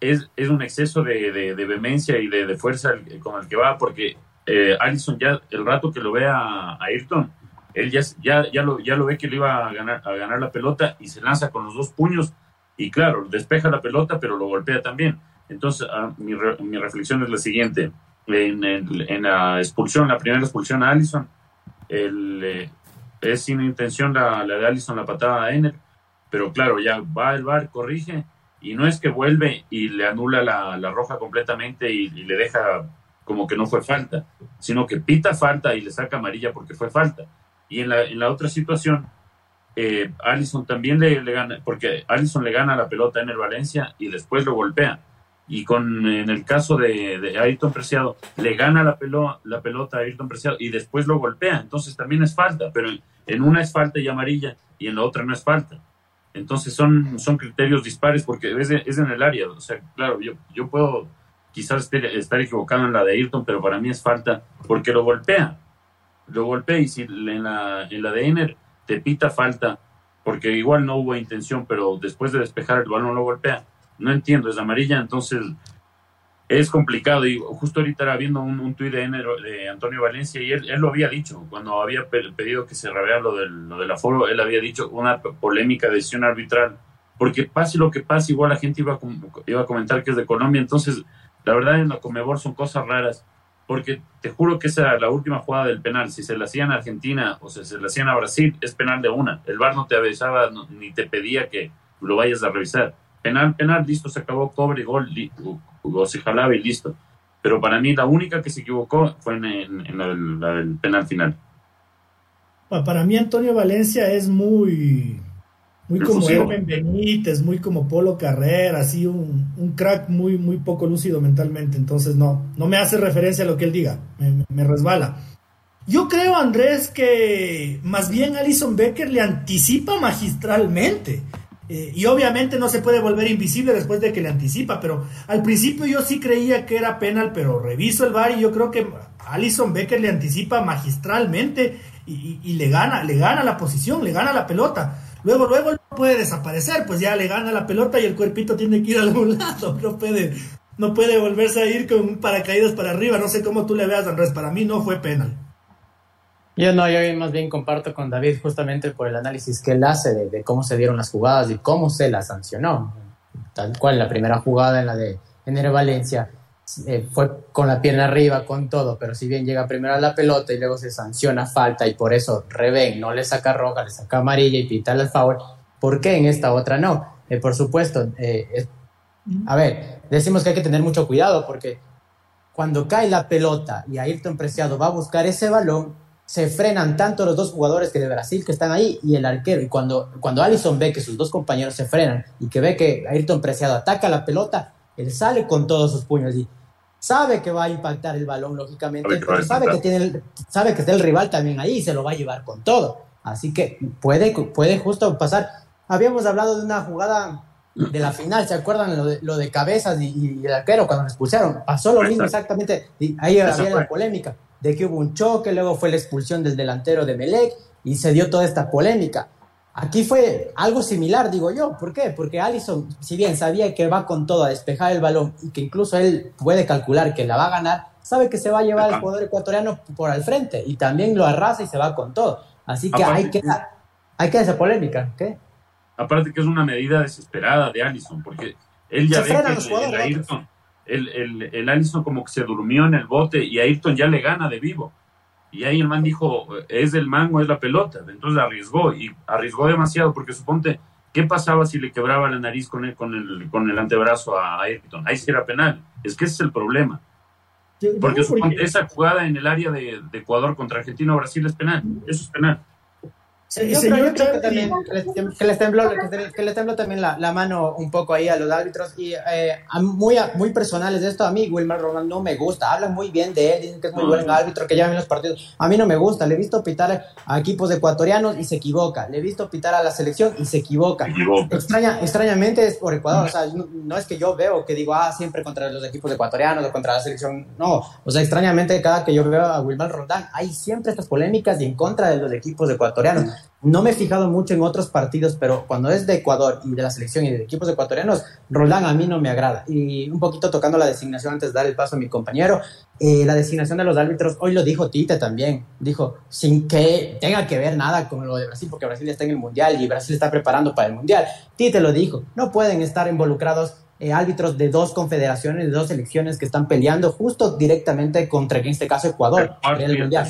S3: es, es un exceso de, de, vehemencia y de, fuerza con el que va, porque eh, Allison ya el rato que lo ve a Ayrton, él ya, ya, ya, lo, ya lo ve que le iba a ganar, a ganar la pelota y se lanza con los dos puños y claro, despeja la pelota pero lo golpea también. Entonces, ah, mi, mi, reflexión es la siguiente. En, en, la expulsión, la primera expulsión a Allison, el, eh, es sin intención la, la, de Allison la patada a Ener, pero claro, ya va el bar, corrige, y no es que vuelve y le anula la, la roja completamente y, y, le deja como que no fue falta, sino que pita falta y le saca amarilla porque fue falta. Y en la, en la otra situación, eh, Allison también le, gana, porque Allison le gana la pelota en el Valencia y después lo golpea. y con en el caso de, de Ayrton Preciado, le gana la, pelo, la pelota a Ayrton Preciado y después lo golpea, entonces también es falta, pero en, una es falta y amarilla y en la otra no es falta. Entonces son, son criterios dispares porque es, es en el área, o sea, claro, yo, yo puedo quizás estar equivocado en la de Ayrton, pero para mí es falta porque lo golpea, lo golpea y si en la, en la de Ener te pita falta porque igual no hubo intención, pero después de despejar el balón lo golpea. No entiendo, es amarilla, entonces es complicado. Y justo ahorita era viendo un, un tuit de, de, Antonio Valencia y él, lo había dicho, cuando había pedido que se reveara lo del, lo del aforo, él había dicho una polémica decisión arbitral, porque pase lo que pase, igual la gente iba a, iba a comentar que es de Colombia, entonces la verdad en la Comebol son cosas raras, porque te juro que esa la última jugada del penal, si se la hacían a Argentina o si se la hacían a Brasil, es penal de una, el VAR no te avisaba ni te pedía que lo vayas a revisar penal, penal, listo, se acabó, cobre, gol, o se jalaba y listo. Pero para mí la única que se equivocó fue en, el, penal final.
S1: Para mí Antonio Valencia es muy, muy como Hermen Benítez, muy como Polo Carrera, así un, crack muy, muy poco lúcido mentalmente. Entonces no, no me hace referencia a lo que él diga, me, me resbala. Yo creo, Andrés, que más bien Alison Becker le anticipa magistralmente. Eh, y obviamente no se puede volver invisible después de que le anticipa, pero al principio yo sí creía que era penal, pero reviso el bar y yo creo que Alison Becker le anticipa magistralmente y, le gana, le gana la posición, le gana la pelota. Luego, luego no puede desaparecer, pues ya le gana la pelota y el cuerpito tiene que ir a algún [laughs] lado, no puede, no puede volverse a ir con un paracaídas para arriba, no sé cómo tú le veas, Andrés, para mí no fue penal.
S4: Yo no, yo más bien comparto con David justamente por el análisis que él hace de, cómo se dieron las jugadas y cómo se las sancionó. Tal cual, la primera jugada en la de Enero Valencia eh, fue con la pierna arriba, con todo, pero si bien llega primero a la pelota y luego se sanciona falta y por eso Reben no le saca roja, le saca amarilla y pita el foul, ¿por qué en esta otra no? Eh, por supuesto, eh, a ver, decimos que hay que tener mucho cuidado porque cuando cae la pelota y Ayrton Preciado va a buscar ese balón, se frenan tanto los dos jugadores que de Brasil que están ahí y el arquero. Y cuando, cuando Allison ve que sus dos compañeros se frenan y que ve que Ayrton Preciado ataca la pelota, él sale con todos sus puños y sabe que va a impactar el balón, lógicamente, pero sabe que, tiene sabe que está el rival también ahí y se lo va a llevar con todo. Así que puede, puede justo pasar. Habíamos hablado de una jugada de la final, ¿se acuerdan lo de, lo de cabezas y, el arquero cuando lo expulsaron? Pasó lo mismo exactamente, y ahí había la polémica de que hubo un choque, luego fue la expulsión del delantero de Melec y se dio toda esta polémica. Aquí fue algo similar, digo yo. ¿Por qué? Porque Allison, si bien sabía que va con todo a despejar el balón y que incluso él puede calcular que la va a ganar, sabe que se va a llevar el jugador ecuatoriano por al frente y también lo arrasa y se va con todo. Así que hay que, hay que esa polémica. ¿qué?
S3: Aparte que es una medida desesperada de Allison, porque él ya ve que el, el, el Allison como que se durmió en el bote y Ayrton ya le gana de vivo. Y ahí el man dijo, es el mango, es la pelota. Entonces arriesgó y arriesgó demasiado porque suponte, ¿qué pasaba si le quebraba la nariz con el, con el, con el antebrazo a Ayrton? Ahí sí era penal. Es que ese es el problema. Porque suponte, esa jugada en el área de, de Ecuador contra Argentina o Brasil es penal. Eso es penal
S4: que, también, que, les, tembló, que, les tembló también la, la, mano un poco ahí a los árbitros y eh, muy, muy personales de esto. A mí Wilmar Ronald no me gusta. Hablan muy bien de él, dicen que es muy buen árbitro, que lleva bien los partidos. A mí no me gusta. Le he visto pitar a equipos ecuatorianos y se equivoca. Le he visto pitar a la selección y se equivoca. Extraña, extrañamente es por Ecuador. O sea, no, es que yo veo que digo, ah, siempre contra los equipos ecuatorianos o contra la selección. No. O sea, extrañamente cada que yo veo a Wilmar Roldán, hay siempre estas polémicas y en contra de los equipos ecuatorianos. No me he fijado mucho en otros partidos, pero cuando es de Ecuador y de la selección y de equipos ecuatorianos, Roldán a mí no me agrada. Y un poquito tocando la designación antes de dar el paso a mi compañero, eh, la designación de los árbitros, hoy lo dijo Tite también, dijo, sin que tenga que ver nada con lo de Brasil, porque Brasil está en el Mundial y Brasil está preparando para el Mundial. Tite lo dijo, no pueden estar involucrados eh, árbitros de dos confederaciones, de dos selecciones que están peleando justo directamente contra, en este caso, Ecuador, en el Mundial.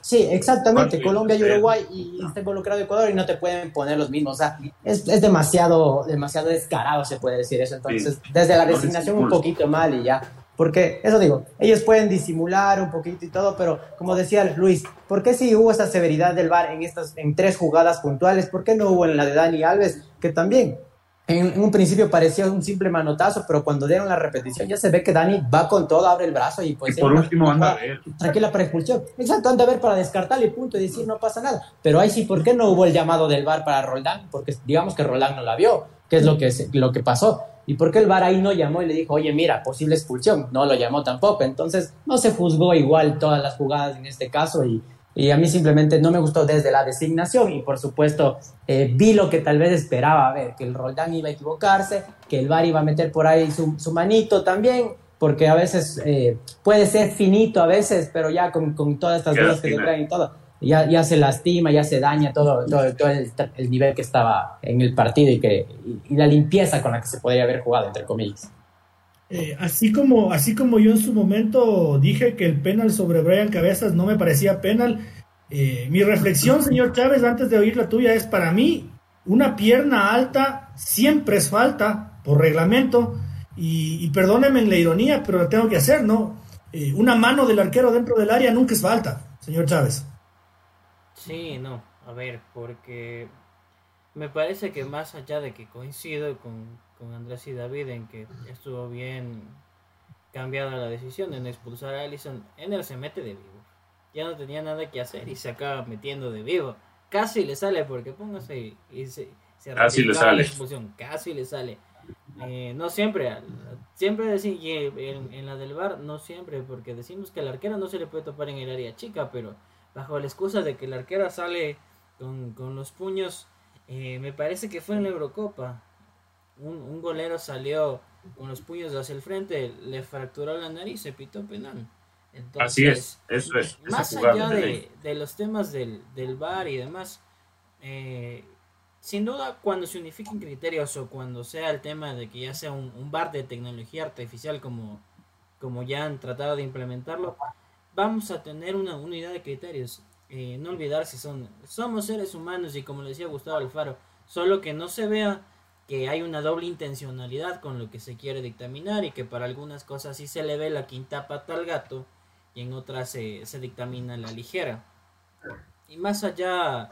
S4: sí, exactamente, Colombia y Uruguay, y está involucrado Ecuador y no te pueden poner los mismos. O sea, es, es demasiado, demasiado descarado, se puede decir eso. Entonces, desde la designación un poquito mal y ya. Porque, eso digo, ellos pueden disimular un poquito y todo, pero como decía Luis, ¿por qué si hubo esa severidad del VAR en estas en tres jugadas puntuales? ¿Por qué no hubo en la de Dani Alves? Que también en, un principio parecía un simple manotazo, pero cuando dieron la repetición ya se ve que Dani va con todo, abre el brazo y pues...
S3: por último anda a ver.
S4: Tranquila para expulsión. Exacto, anda a ver para descartarle punto y decir no pasa nada. Pero ahí sí, ¿por qué no hubo el llamado del VAR para Roldán? Porque digamos que Roldán no la vio, que es lo que, lo que pasó. ¿Y por qué el VAR ahí no llamó y le dijo, oye, mira, posible expulsión? No lo llamó tampoco. Entonces no se juzgó igual todas las jugadas en este caso y y a mí simplemente no me gustó desde la designación y por supuesto eh, vi lo que tal vez esperaba ver, que el Roldán iba a equivocarse, que el VAR iba a meter por ahí su, su manito también, porque a veces eh, puede ser finito a veces, pero ya con, con todas estas dudas que se traen y todo, ya, ya se lastima, ya se daña todo, todo, todo el, el, nivel que estaba en el partido y, que, y, la limpieza con la que se podría haber jugado, entre comillas.
S1: Eh, así, como, así como yo en su momento dije que el penal sobre Brian Cabezas no me parecía penal, eh, mi reflexión, señor Chávez, antes de oír la tuya, es para mí una pierna alta siempre es falta por reglamento y, perdónenme en la ironía, pero lo tengo que hacer, ¿no? Eh, una mano del arquero dentro del área nunca es falta, señor Chávez.
S5: Sí, no, a ver, porque me parece que más allá de que coincido con, con Andrés y David en que estuvo bien cambiada la decisión de no expulsar a Allison, en él se mete de vivo. Ya no tenía nada que hacer y se acaba metiendo de vivo. Casi le sale porque póngase y se, se
S3: casi le sale.
S5: La expulsión, casi le sale. Eh, no siempre, siempre decimos, en, en, la del bar, no siempre, porque decimos que al arquero no se le puede topar en el área chica, pero bajo la excusa de que el arquero sale con, con los puños, eh, me parece que fue en la Eurocopa, un, golero salió con los puños hacia el frente, le fracturó la nariz, se pitó penal.
S3: Entonces, Así es, eso es.
S5: Más allá de, los temas del, del bar y demás, eh, sin duda cuando se unifiquen criterios o cuando sea el tema de que ya sea un, un bar de tecnología artificial como, como ya han tratado de implementarlo, vamos a tener una unidad de criterios. Eh, no olvidar si son, somos seres humanos y como le decía Gustavo Alfaro, solo que no se vea que hay una doble intencionalidad con lo que se quiere dictaminar y que para algunas cosas sí se le ve la quinta pata al gato y en otras se, se dictamina la ligera. Y más allá,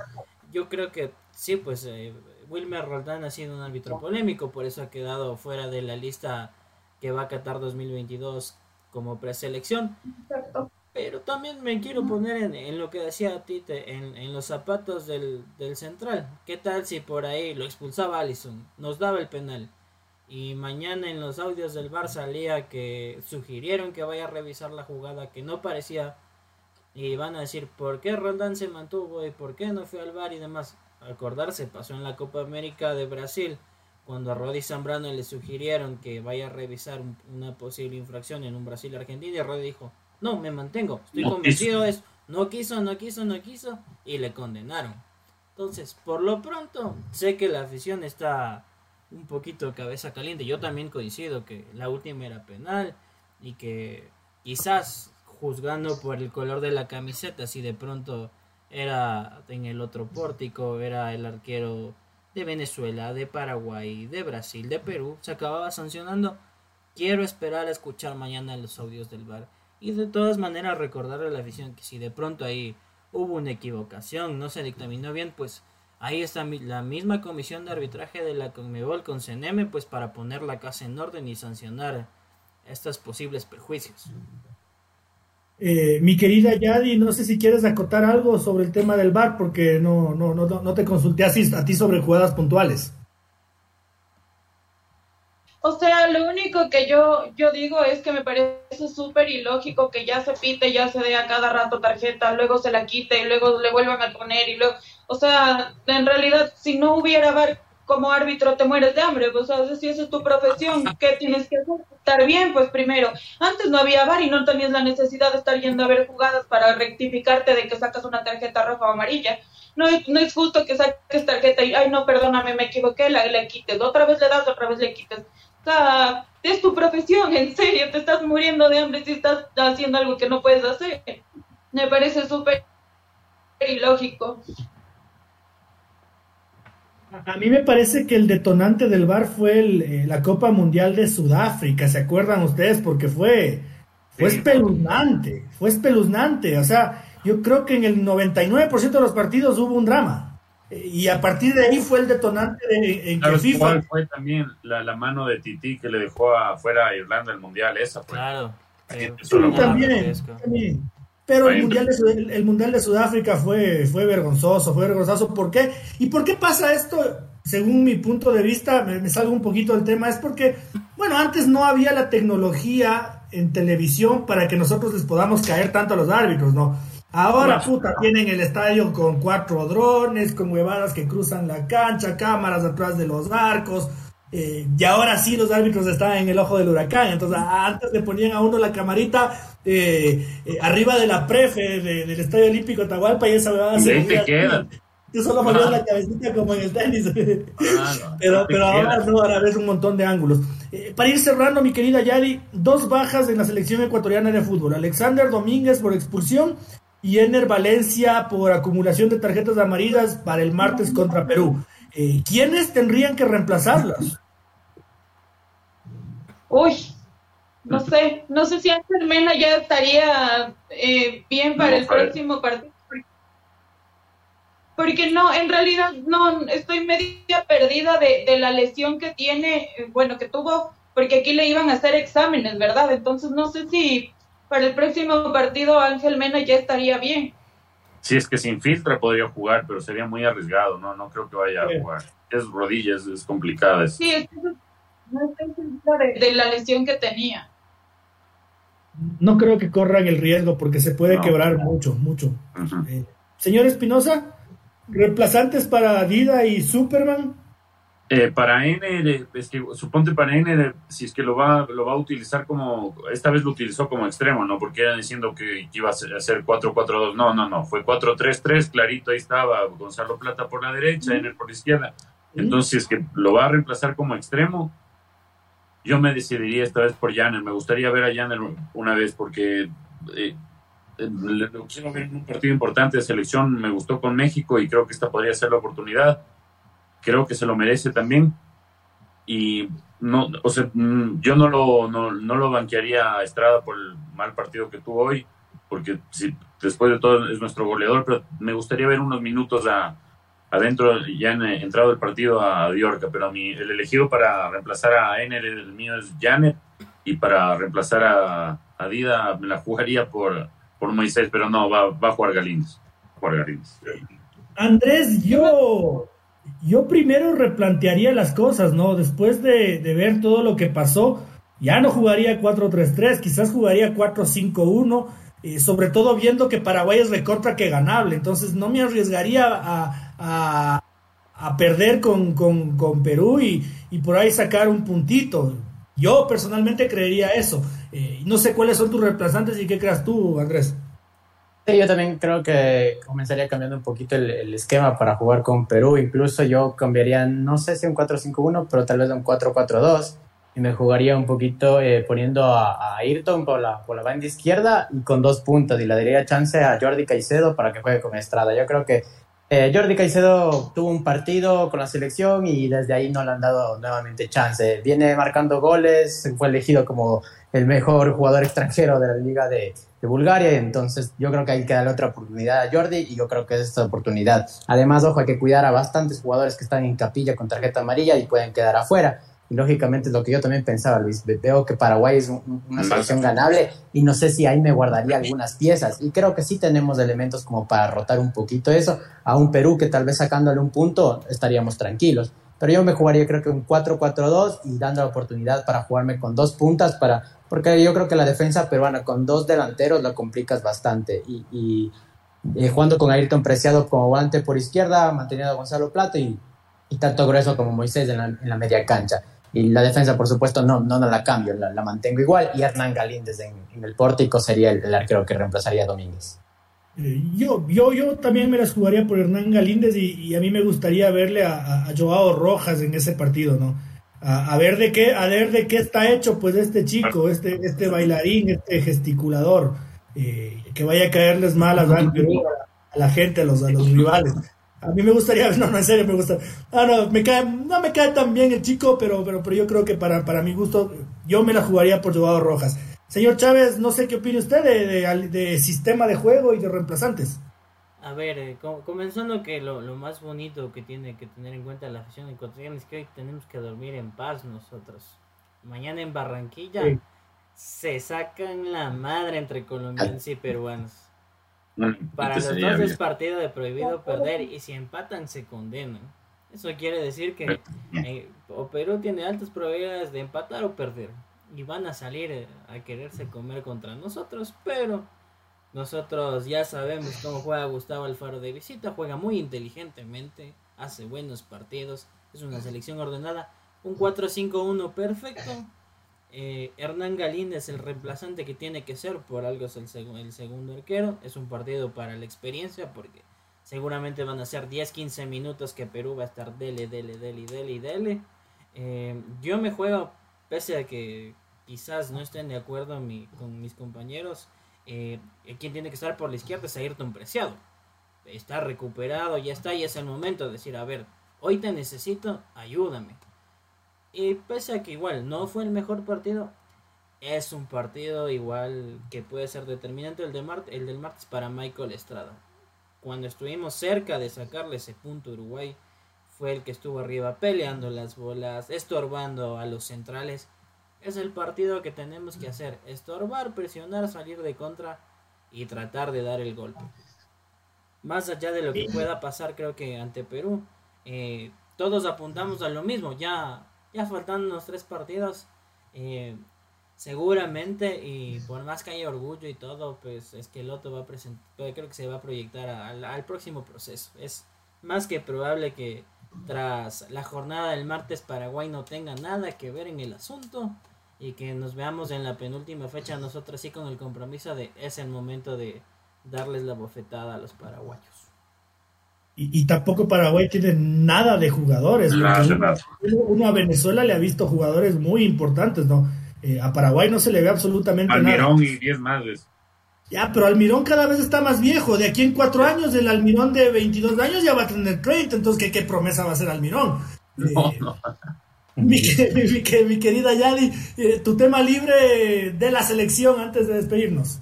S5: yo creo que sí, pues eh, Wilmer Roldán ha sido un árbitro polémico, por eso ha quedado fuera de la lista que va a Qatar 2022 como preselección. Pero también me quiero poner en, lo que decía Tite, en, en los zapatos del, del, central. ¿Qué tal si por ahí lo expulsaba Allison? Nos daba el penal. Y mañana en los audios del bar salía que sugirieron que vaya a revisar la jugada que no parecía. Y van a decir por qué Roldán se mantuvo y por qué no fue al bar y demás. Acordarse, pasó en la Copa América de Brasil cuando a Rodi Zambrano le sugirieron que vaya a revisar una posible infracción en un Brasil-Argentina y Rodi dijo, no, me mantengo. Estoy convencido de eso. No quiso, no quiso, no quiso. Y le condenaron. Entonces, por lo pronto, sé que la afición está un poquito cabeza caliente. Yo también coincido que la última era penal y que quizás juzgando por el color de la camiseta, si de pronto era en el otro pórtico, era el arquero de Venezuela, de Paraguay, de Brasil, de Perú, se acababa sancionando. Quiero esperar a escuchar mañana los audios del bar y de todas maneras recordarle a la afición que si de pronto ahí hubo una equivocación, no se dictaminó bien, pues ahí está la misma comisión de arbitraje de la Conmebol con CNM, pues para poner la casa en orden y sancionar estos posibles perjuicios.
S1: Eh, mi querida Yadi, no sé si quieres acotar algo sobre el tema del VAR, porque no, no, no, no te consulté así, a ti sobre jugadas puntuales.
S2: O sea, lo único que yo, yo digo es que me parece súper ilógico que ya se pite, ya se dé a cada rato tarjeta, luego se la quite y luego le vuelvan a poner y luego, o sea, en realidad si no hubiera VAR como árbitro te mueres de hambre, pues, o sea, si esa es tu profesión, ¿qué tienes que hacer? Estar bien, pues primero, antes no había VAR y no tenías la necesidad de estar yendo a ver jugadas para rectificarte de que sacas una tarjeta roja o amarilla. No, no es justo que saques tarjeta y, ay, no, perdóname, me equivoqué, la, le quites. Otra vez le das, otra vez le quites sea, es tu profesión, en serio, te estás muriendo de hambre si estás haciendo algo que no puedes hacer. Me parece súper ilógico.
S1: A mí me parece que el detonante del bar fue eh, la Copa Mundial de Sudáfrica, ¿se acuerdan ustedes? Porque fue, fue espeluznante, fue espeluznante. O sea, yo creo que en el 99% de los partidos hubo un drama. Y a partir de ahí fue el detonante de, en que FIFA...
S3: ¿Cuál fue también la, la, mano de Titi que le dejó afuera a Irlanda el Mundial? Esa fue.
S5: Claro.
S1: también, también, Pero el mundial, de, el mundial de Sudáfrica fue, fue vergonzoso, fue vergonzoso. ¿Por qué? ¿Y por qué pasa esto? Según mi punto de vista, me, me salgo un poquito del tema, es porque, bueno, antes no había la tecnología en televisión para que nosotros les podamos caer tanto a los árbitros, ¿no? Ahora, puta, tienen el estadio con cuatro drones, con huevadas que cruzan la cancha, cámaras atrás de los arcos. Eh, y ahora sí los árbitros están en el ojo del huracán. Entonces, antes le ponían a uno la camarita eh, eh, arriba de la prefe del Estadio Olímpico Tahualpa y esa huevada
S3: se
S1: Tú solo movías la cabecita como en el tenis. [laughs] Pero pero ahora no, ahora ves un montón de ángulos. para ir cerrando, mi querida Yadi, dos bajas en la selección ecuatoriana de fútbol. Alexander Domínguez por expulsión y Ener Valencia por acumulación de tarjetas amarillas para el martes contra Perú. Eh, ¿Quiénes tendrían que reemplazarlas?
S2: Uy, no sé, no sé si Ángel Mena ya estaría eh, bien para el próximo partido. Porque no, en realidad no, estoy media perdida de, de la lesión que tiene, bueno, que tuvo, porque aquí le iban a hacer exámenes, ¿verdad? Entonces no sé si para el próximo partido Ángel Mena ya estaría bien.
S3: Si es que se infiltra podría jugar, pero sería muy arriesgado, no no creo que vaya a jugar. Es rodillas, es complicada.
S2: Sí, es de la lesión que tenía.
S1: No creo que corran el riesgo porque se puede quebrar mucho, mucho. Eh, señor Espinosa, reemplazantes para Dida y Superman.
S3: Eh, para N, es que, suponte para N, si es que lo va, lo va a utilizar como, esta vez lo utilizó como extremo, ¿no? Porque era diciendo que, iba a ser 4-4-2. No, no, no, fue 4-3-3, clarito ahí estaba Gonzalo Plata por la derecha, N por la izquierda. Entonces, que lo va a reemplazar como extremo, yo me decidiría esta vez por Janel. Me gustaría ver a Janel una vez porque eh, eh, lo quiero ver en un partido importante de selección. Me gustó con México y creo que esta podría ser la oportunidad creo que se lo merece también. Y no, o sea, mm, yo no lo, no, no lo banquearía a Estrada por el mal partido que tuvo hoy, porque si, después de todo es nuestro goleador, pero me gustaría ver unos minutos a, adentro, ya en, entrado el partido a Diorca, pero a mí, el elegido para reemplazar a Ener, el mío es Janet, y para reemplazar a, a Dida me la jugaría por, por Moisés, pero no, va, va a jugar Galíndez. Jugar
S1: Andrés, yo yo primero replantearía las cosas, ¿no? Después de, ver todo lo que pasó, ya no jugaría 4-3-3, quizás jugaría 4-5-1, eh, sobre todo viendo que Paraguay es recontra que ganable, entonces no me arriesgaría a, perder con, Perú y, por ahí sacar un puntito. Yo personalmente creería eso. Eh, no sé cuáles son tus reemplazantes y qué creas tú, Andrés.
S4: Sí, yo también creo que comenzaría cambiando un poquito el, esquema para jugar con Perú. Incluso yo cambiaría, no sé si un 4-5-1, pero tal vez un 4-4-2. Y me jugaría un poquito eh, poniendo a, Ayrton por la, por la banda izquierda y con dos puntas. Y le daría chance a Jordi Caicedo para que juegue con Estrada. Yo creo que eh, Jordi Caicedo tuvo un partido con la selección y desde ahí no le han dado nuevamente chance. Viene marcando goles, fue elegido como el mejor jugador extranjero de la Liga de, de Bulgaria, entonces yo creo que hay que darle otra oportunidad a Jordi y yo creo que es esta oportunidad. Además, ojo, hay que cuidar a bastantes jugadores que están en capilla con tarjeta amarilla y pueden quedar afuera. Y lógicamente es lo que yo también pensaba, Luis. Veo que Paraguay es una selección ganable y no sé si ahí me guardaría algunas piezas. Y creo que sí tenemos elementos como para rotar un poquito eso. A un Perú que tal vez sacándole un punto estaríamos tranquilos. Pero yo me jugaría creo que un 4-4-2 y dando la oportunidad para jugarme con dos puntas para porque yo creo que la defensa peruana con dos delanteros la complicas bastante y, y eh, jugando con Ayrton Preciado como volante por izquierda, manteniendo a Gonzalo Plata y, y tanto grueso como Moisés en la, en la, media cancha. Y la defensa, por supuesto, no, no, la cambio, la, mantengo igual. Y Hernán Galíndez en, en el pórtico sería el, arquero que reemplazaría a Domínguez.
S1: Eh, yo, yo, yo también me las jugaría por Hernán Galíndez y, y a mí me gustaría verle a, a, Joao Rojas en ese partido, ¿no? a, ver de qué, a ver de qué está hecho pues este chico, este, este bailarín, este gesticulador, eh, que vaya a caerles mal a, la gente, a los, a los rivales. A mí me gustaría, [laughs] no, no, en serio me gusta. Ah, no, me cae, no me cae tan bien el chico, pero, pero, pero yo creo que para, para mi gusto, yo me la jugaría por Joao Rojas. Señor Chávez, no sé qué opina usted de, de, de sistema de juego y de reemplazantes.
S5: A ver, eh, comenzando que lo, lo, más bonito que tiene que tener en cuenta la afición ecuatoriana es que hoy tenemos que dormir en paz nosotros. Mañana en Barranquilla se sacan la madre entre colombianos y peruanos. Para los dos es partido de prohibido perder y si empatan se condenan. Eso quiere decir que eh, o Perú tiene altas probabilidades de empatar o perder y van a salir eh, a quererse comer contra nosotros, pero nosotros ya sabemos cómo juega Gustavo Alfaro de visita, juega muy inteligentemente, hace buenos partidos, es una selección ordenada, un 4-5-1 perfecto. Eh, Hernán Galín es el reemplazante que tiene que ser, por algo es el, segundo arquero, es un partido para la experiencia porque seguramente van a ser 10-15 minutos que Perú va a estar dele, dele, dele, dele, dele. Eh, yo me juego, pese a que quizás no estén de acuerdo con mis compañeros, eh, quien tiene que estar por la izquierda es Ayrton Preciado. Está recuperado, ya está, y es el momento de decir, a ver, hoy te necesito, ayúdame. Y pese a que igual no fue el mejor partido, es un partido igual que puede ser determinante el, de el del martes para Michael Estrada. Cuando estuvimos cerca de sacarle ese punto a Uruguay, fue el que estuvo arriba peleando las bolas, estorbando a los centrales es el partido que tenemos que hacer. Estorbar, presionar, salir de contra y tratar de dar el golpe. Más allá de lo que pueda pasar, creo que ante Perú, eh, todos apuntamos a lo mismo. Ya, ya faltan unos tres partidos. Eh, seguramente, y por más que haya orgullo y todo, pues es que el otro va a presentar, creo que se va a proyectar al, al próximo proceso. Es más que probable que tras la jornada del martes Paraguay no tenga nada que ver en el asunto y que nos veamos en la penúltima fecha nosotros sí con el compromiso de es el momento de darles la bofetada a los paraguayos.
S1: Y, tampoco Paraguay tiene nada de jugadores. uno, a Venezuela le ha visto jugadores muy importantes, ¿no? Eh, a Paraguay no se le ve absolutamente
S3: nada. Almirón y 10 más.
S1: Ya, pero Almirón cada vez está más viejo. De aquí en cuatro años, el Almirón de 22 años ya va a tener 30. Entonces, ¿qué, qué promesa va a ser Almirón?
S3: No, no.
S1: Mi, [laughs] mi, querida Yadi, eh, tu tema libre de la selección antes de despedirnos.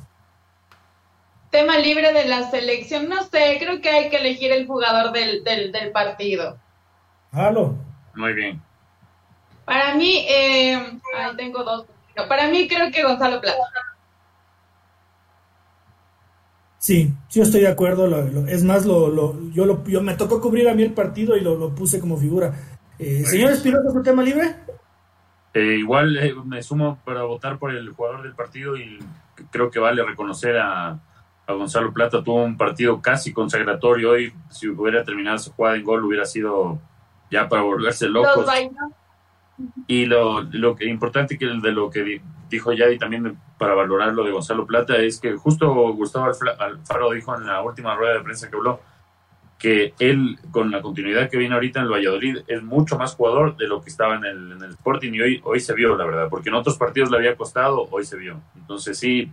S2: Tema libre de la selección, no sé, creo que hay que elegir el jugador del, del, partido.
S1: Halo.
S3: Muy bien.
S2: Para mí, eh, ahí tengo dos. Para mí creo que Gonzalo Plata.
S1: Sí, sí estoy de acuerdo. es más, lo, lo, yo, lo, yo me tocó cubrir a mí el partido y lo, lo puse como figura. Eh, señor Espinosa, ¿su tema libre?
S3: Eh, igual eh, me sumo para votar por el jugador del partido y creo que vale reconocer a, Gonzalo Plata. Tuvo un partido casi consagratorio hoy. Si hubiera terminado su jugada en gol, hubiera sido ya para volverse loco. Y lo, lo que importante que de lo que dijo Yadi también para valorar lo de Gonzalo Plata es que justo Gustavo Alfaro dijo en la última rueda de prensa que habló que él, con la continuidad que viene ahorita en el Valladolid, es mucho más jugador de lo que estaba en el, en el Sporting y hoy, hoy se vio, la verdad, porque en otros partidos le había costado, hoy se vio. Entonces sí,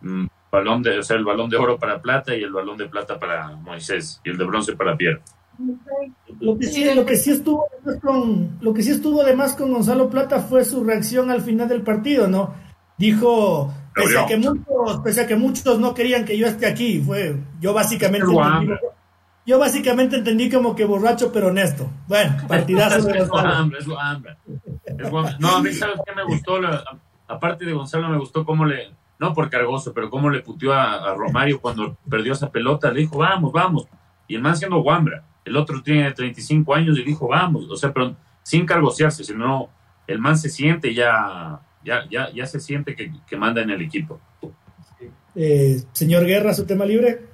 S3: mm, balón de, o sea, el balón de oro para Plata y el balón de plata para Moisés y el de bronce para Pierre.
S1: Lo que sí, lo que sí estuvo con, lo que sí estuvo además con Gonzalo Plata fue su reacción al final del partido, ¿no? Dijo, pese a que muchos, pese a que muchos no querían que yo esté aquí, fue, yo básicamente yo básicamente entendí como que borracho pero honesto. Bueno, partidazo de [laughs]
S3: es hambre, es hambre. No, a mí sabes qué me gustó, aparte de Gonzalo me gustó cómo le, no por cargoso, pero cómo le puteó a, Romario cuando perdió esa pelota, le dijo, vamos, vamos. Y el man siendo Wambra, el otro tiene 35 años y dijo, vamos, o sea, pero sin cargosearse, sino el man se siente ya, ya, ya, ya se siente que, que manda en el equipo.
S1: Eh, señor Guerra, su tema libre.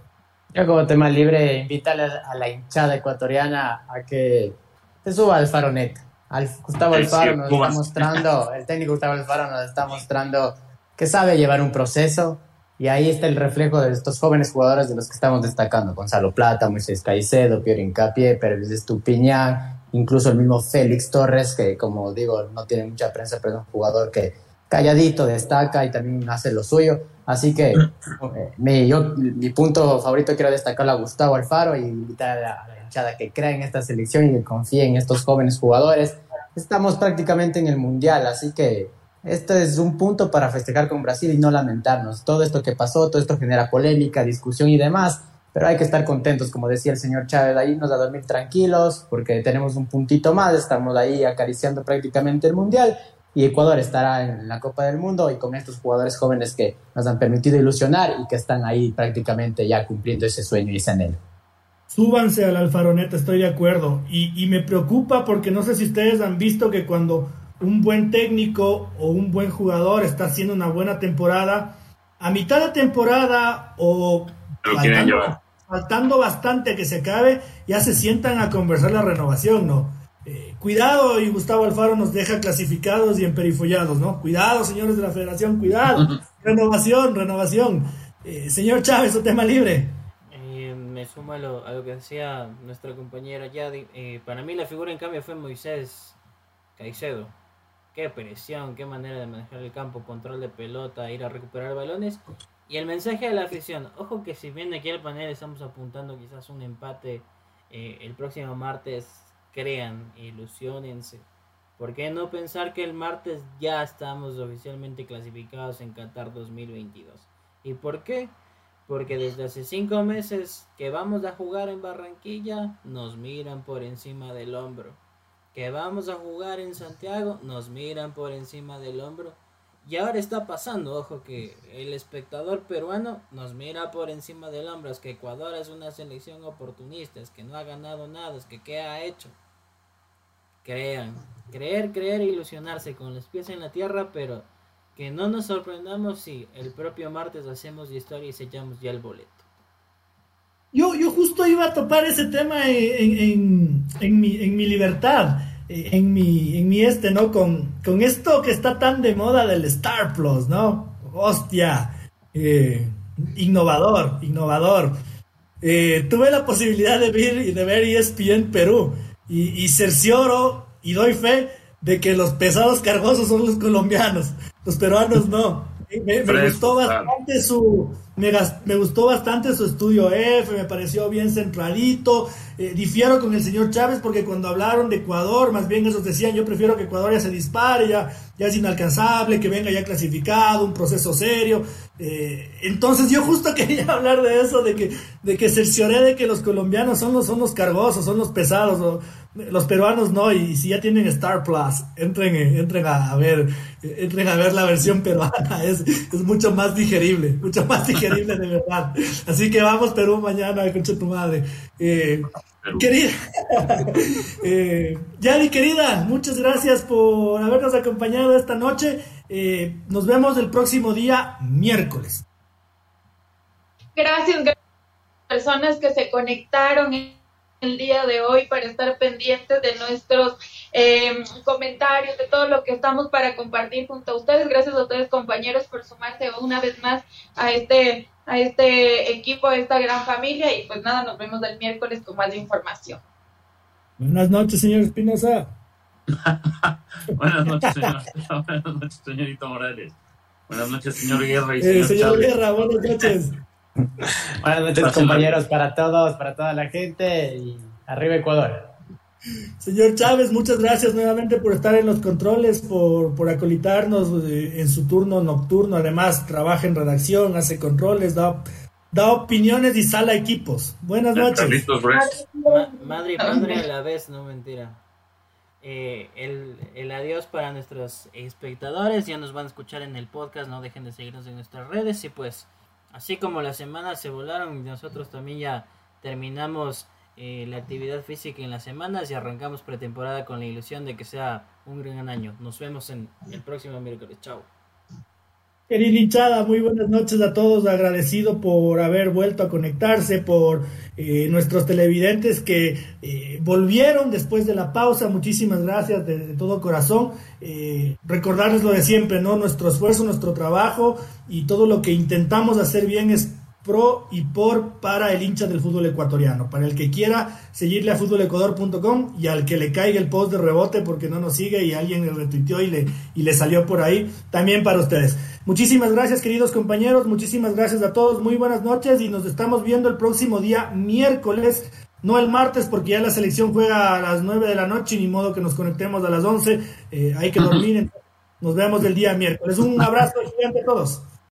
S4: Yo como tema libre, invítale a la hinchada ecuatoriana a que se suba al faronet. Al Gustavo Alfaro nos está mostrando, el técnico Gustavo Alfaro nos está mostrando que sabe llevar un proceso y ahí está el reflejo de estos jóvenes jugadores de los que estamos destacando. Gonzalo Plata, Moisés Caicedo, Pierre Incapié, Pérez Estupiñán, incluso el mismo Félix Torres, que como digo, no tiene mucha prensa, pero es un jugador que calladito destaca y también hace lo suyo. Así que eh, mi, yo, mi punto favorito quiero destacarlo a Gustavo Alfaro y invitar a la, hinchada que crea en esta selección y que confíe en estos jóvenes jugadores. Estamos prácticamente en el Mundial, así que este es un punto para festejar con Brasil y no lamentarnos. Todo esto que pasó, todo esto genera polémica, discusión y demás, pero hay que estar contentos, como decía el señor Chávez, ahí nos a dormir tranquilos porque tenemos un puntito más, estamos ahí acariciando prácticamente el Mundial y Ecuador estará en la Copa del Mundo y con estos jugadores jóvenes que nos han permitido ilusionar y que están ahí prácticamente ya cumpliendo ese sueño y ese anhelo.
S1: Súbanse al alfaroneta, estoy de acuerdo. Y, y me preocupa porque no sé si ustedes han visto que cuando un buen técnico o un buen jugador está haciendo una buena temporada, a mitad de temporada o faltando bastante que se acabe, ya se sientan a conversar la renovación, ¿no? Eh, cuidado, y Gustavo Alfaro nos deja clasificados y emperifollados, ¿no? Cuidado, señores de la federación, cuidado. renovación, renovación. Eh, señor Chávez, un tema libre.
S5: Eh, me suma a lo, a lo, que decía nuestra compañera Yadi. para mí la figura en cambio fue Moisés Caicedo. Qué presión, qué manera de manejar el campo, control de pelota, ir a recuperar balones. Y el mensaje de la afición, ojo que si bien aquí al panel estamos apuntando quizás un empate eh, el próximo martes, crean, ilusionense. ¿Por qué no pensar que el martes ya estamos oficialmente clasificados en Qatar 2022? ¿Y por qué? Porque desde hace cinco meses que vamos a jugar en Barranquilla, nos miran por encima del hombro. Que vamos a jugar en Santiago, nos miran por encima del hombro y ahora está pasando, ojo, que el espectador peruano nos mira por encima del hombro, es que Ecuador es una selección oportunista, es que no ha ganado nada, es que qué ha hecho. Crean, creer, creer ilusionarse con los pies en la tierra, pero que no nos sorprendamos si el propio martes hacemos historia y sellamos ya el boleto.
S1: Yo, yo justo iba a topar ese tema en, en, mi, en mi libertad en mi, en mi este, ¿no? Con, con esto que está tan de moda del Star Plus, ¿no? Hostia, eh, innovador, innovador. Eh, tuve la posibilidad de ver, de ver ESPN Perú y, y cercioro y doy fe de que los pesados cargosos son los colombianos, los peruanos no. Me, gustó bastante su me, me, gustó bastante su estudio F, me pareció bien centralito. Eh, difiero con el señor Chávez porque cuando hablaron de Ecuador, más bien esos decían, yo prefiero que Ecuador ya se dispare, ya, ya es inalcanzable, que venga ya clasificado, un proceso serio. Eh, entonces yo justo [laughs] quería hablar de eso, de que, de que cercioré de que los colombianos son los, son los cargosos, son los pesados, los peruanos no, y si ya tienen Star Plus, entren, entren a, ver, entren a ver la versión peruana, es, es mucho más digerible, mucho más digerible de verdad. Así que vamos Perú mañana, concha tu madre. Eh, querida, [laughs] eh, Yadi querida, muchas gracias por habernos acompañado esta noche. Eh, nos vemos el próximo día, miércoles.
S2: Gracias, gracias personas que se conectaron el día de hoy para estar pendientes de nuestros eh, comentarios, de todo lo que estamos para compartir junto a ustedes. Gracias a ustedes compañeros por sumarse una vez más a este a este equipo, a esta gran familia y pues nada, nos vemos el miércoles con más información.
S1: Buenas noches, señor Espinosa. [laughs]
S3: Buenas noches, señor. [laughs] Buenas noches, señorito Morales. Buenas noches, señor Guerra. Y
S1: eh, señor, Guerra, buenas noches.
S4: Buenas noches, compañeros, para todos, para toda la gente y arriba Ecuador.
S1: Señor Chávez, muchas gracias nuevamente por estar en los controles, por, por acolitarnos eh, en su turno nocturno. Además, trabaja en redacción, hace controles, da, da opiniones y sala equipos. Buenas noches.
S5: madre y padre a la vez, no mentira. Eh, el, el, adiós para nuestros espectadores. Ya nos van a escuchar en el podcast. No dejen de seguirnos en nuestras redes. Y pues, así como las semanas se volaron, nosotros también ya terminamos eh, la actividad física en las semanas y arrancamos pretemporada con la ilusión de que sea un gran año. Nos vemos en el próximo miércoles. Chao.
S1: Querida hinchada, muy buenas noches a todos. Agradecido por haber vuelto a conectarse, por eh, nuestros televidentes que eh, volvieron después de la pausa. Muchísimas gracias de, todo corazón. recordarles lo de siempre, ¿no? Nuestro esfuerzo, nuestro trabajo y todo lo que intentamos hacer bien es pro y por para el hincha del fútbol ecuatoriano. Para el que quiera seguirle a futbolecuador.com y al que le caiga el post de rebote porque no nos sigue y alguien le retuiteó y le, y le salió por ahí, también para ustedes. Muchísimas gracias queridos compañeros, muchísimas gracias a todos, muy buenas noches y nos estamos viendo el próximo día miércoles. No el martes porque ya la selección juega a las 9 de la noche, ni modo que nos conectemos a las 11. Eh, hay que [laughs] dormir. Nos vemos el día miércoles. Un abrazo gigante a todos.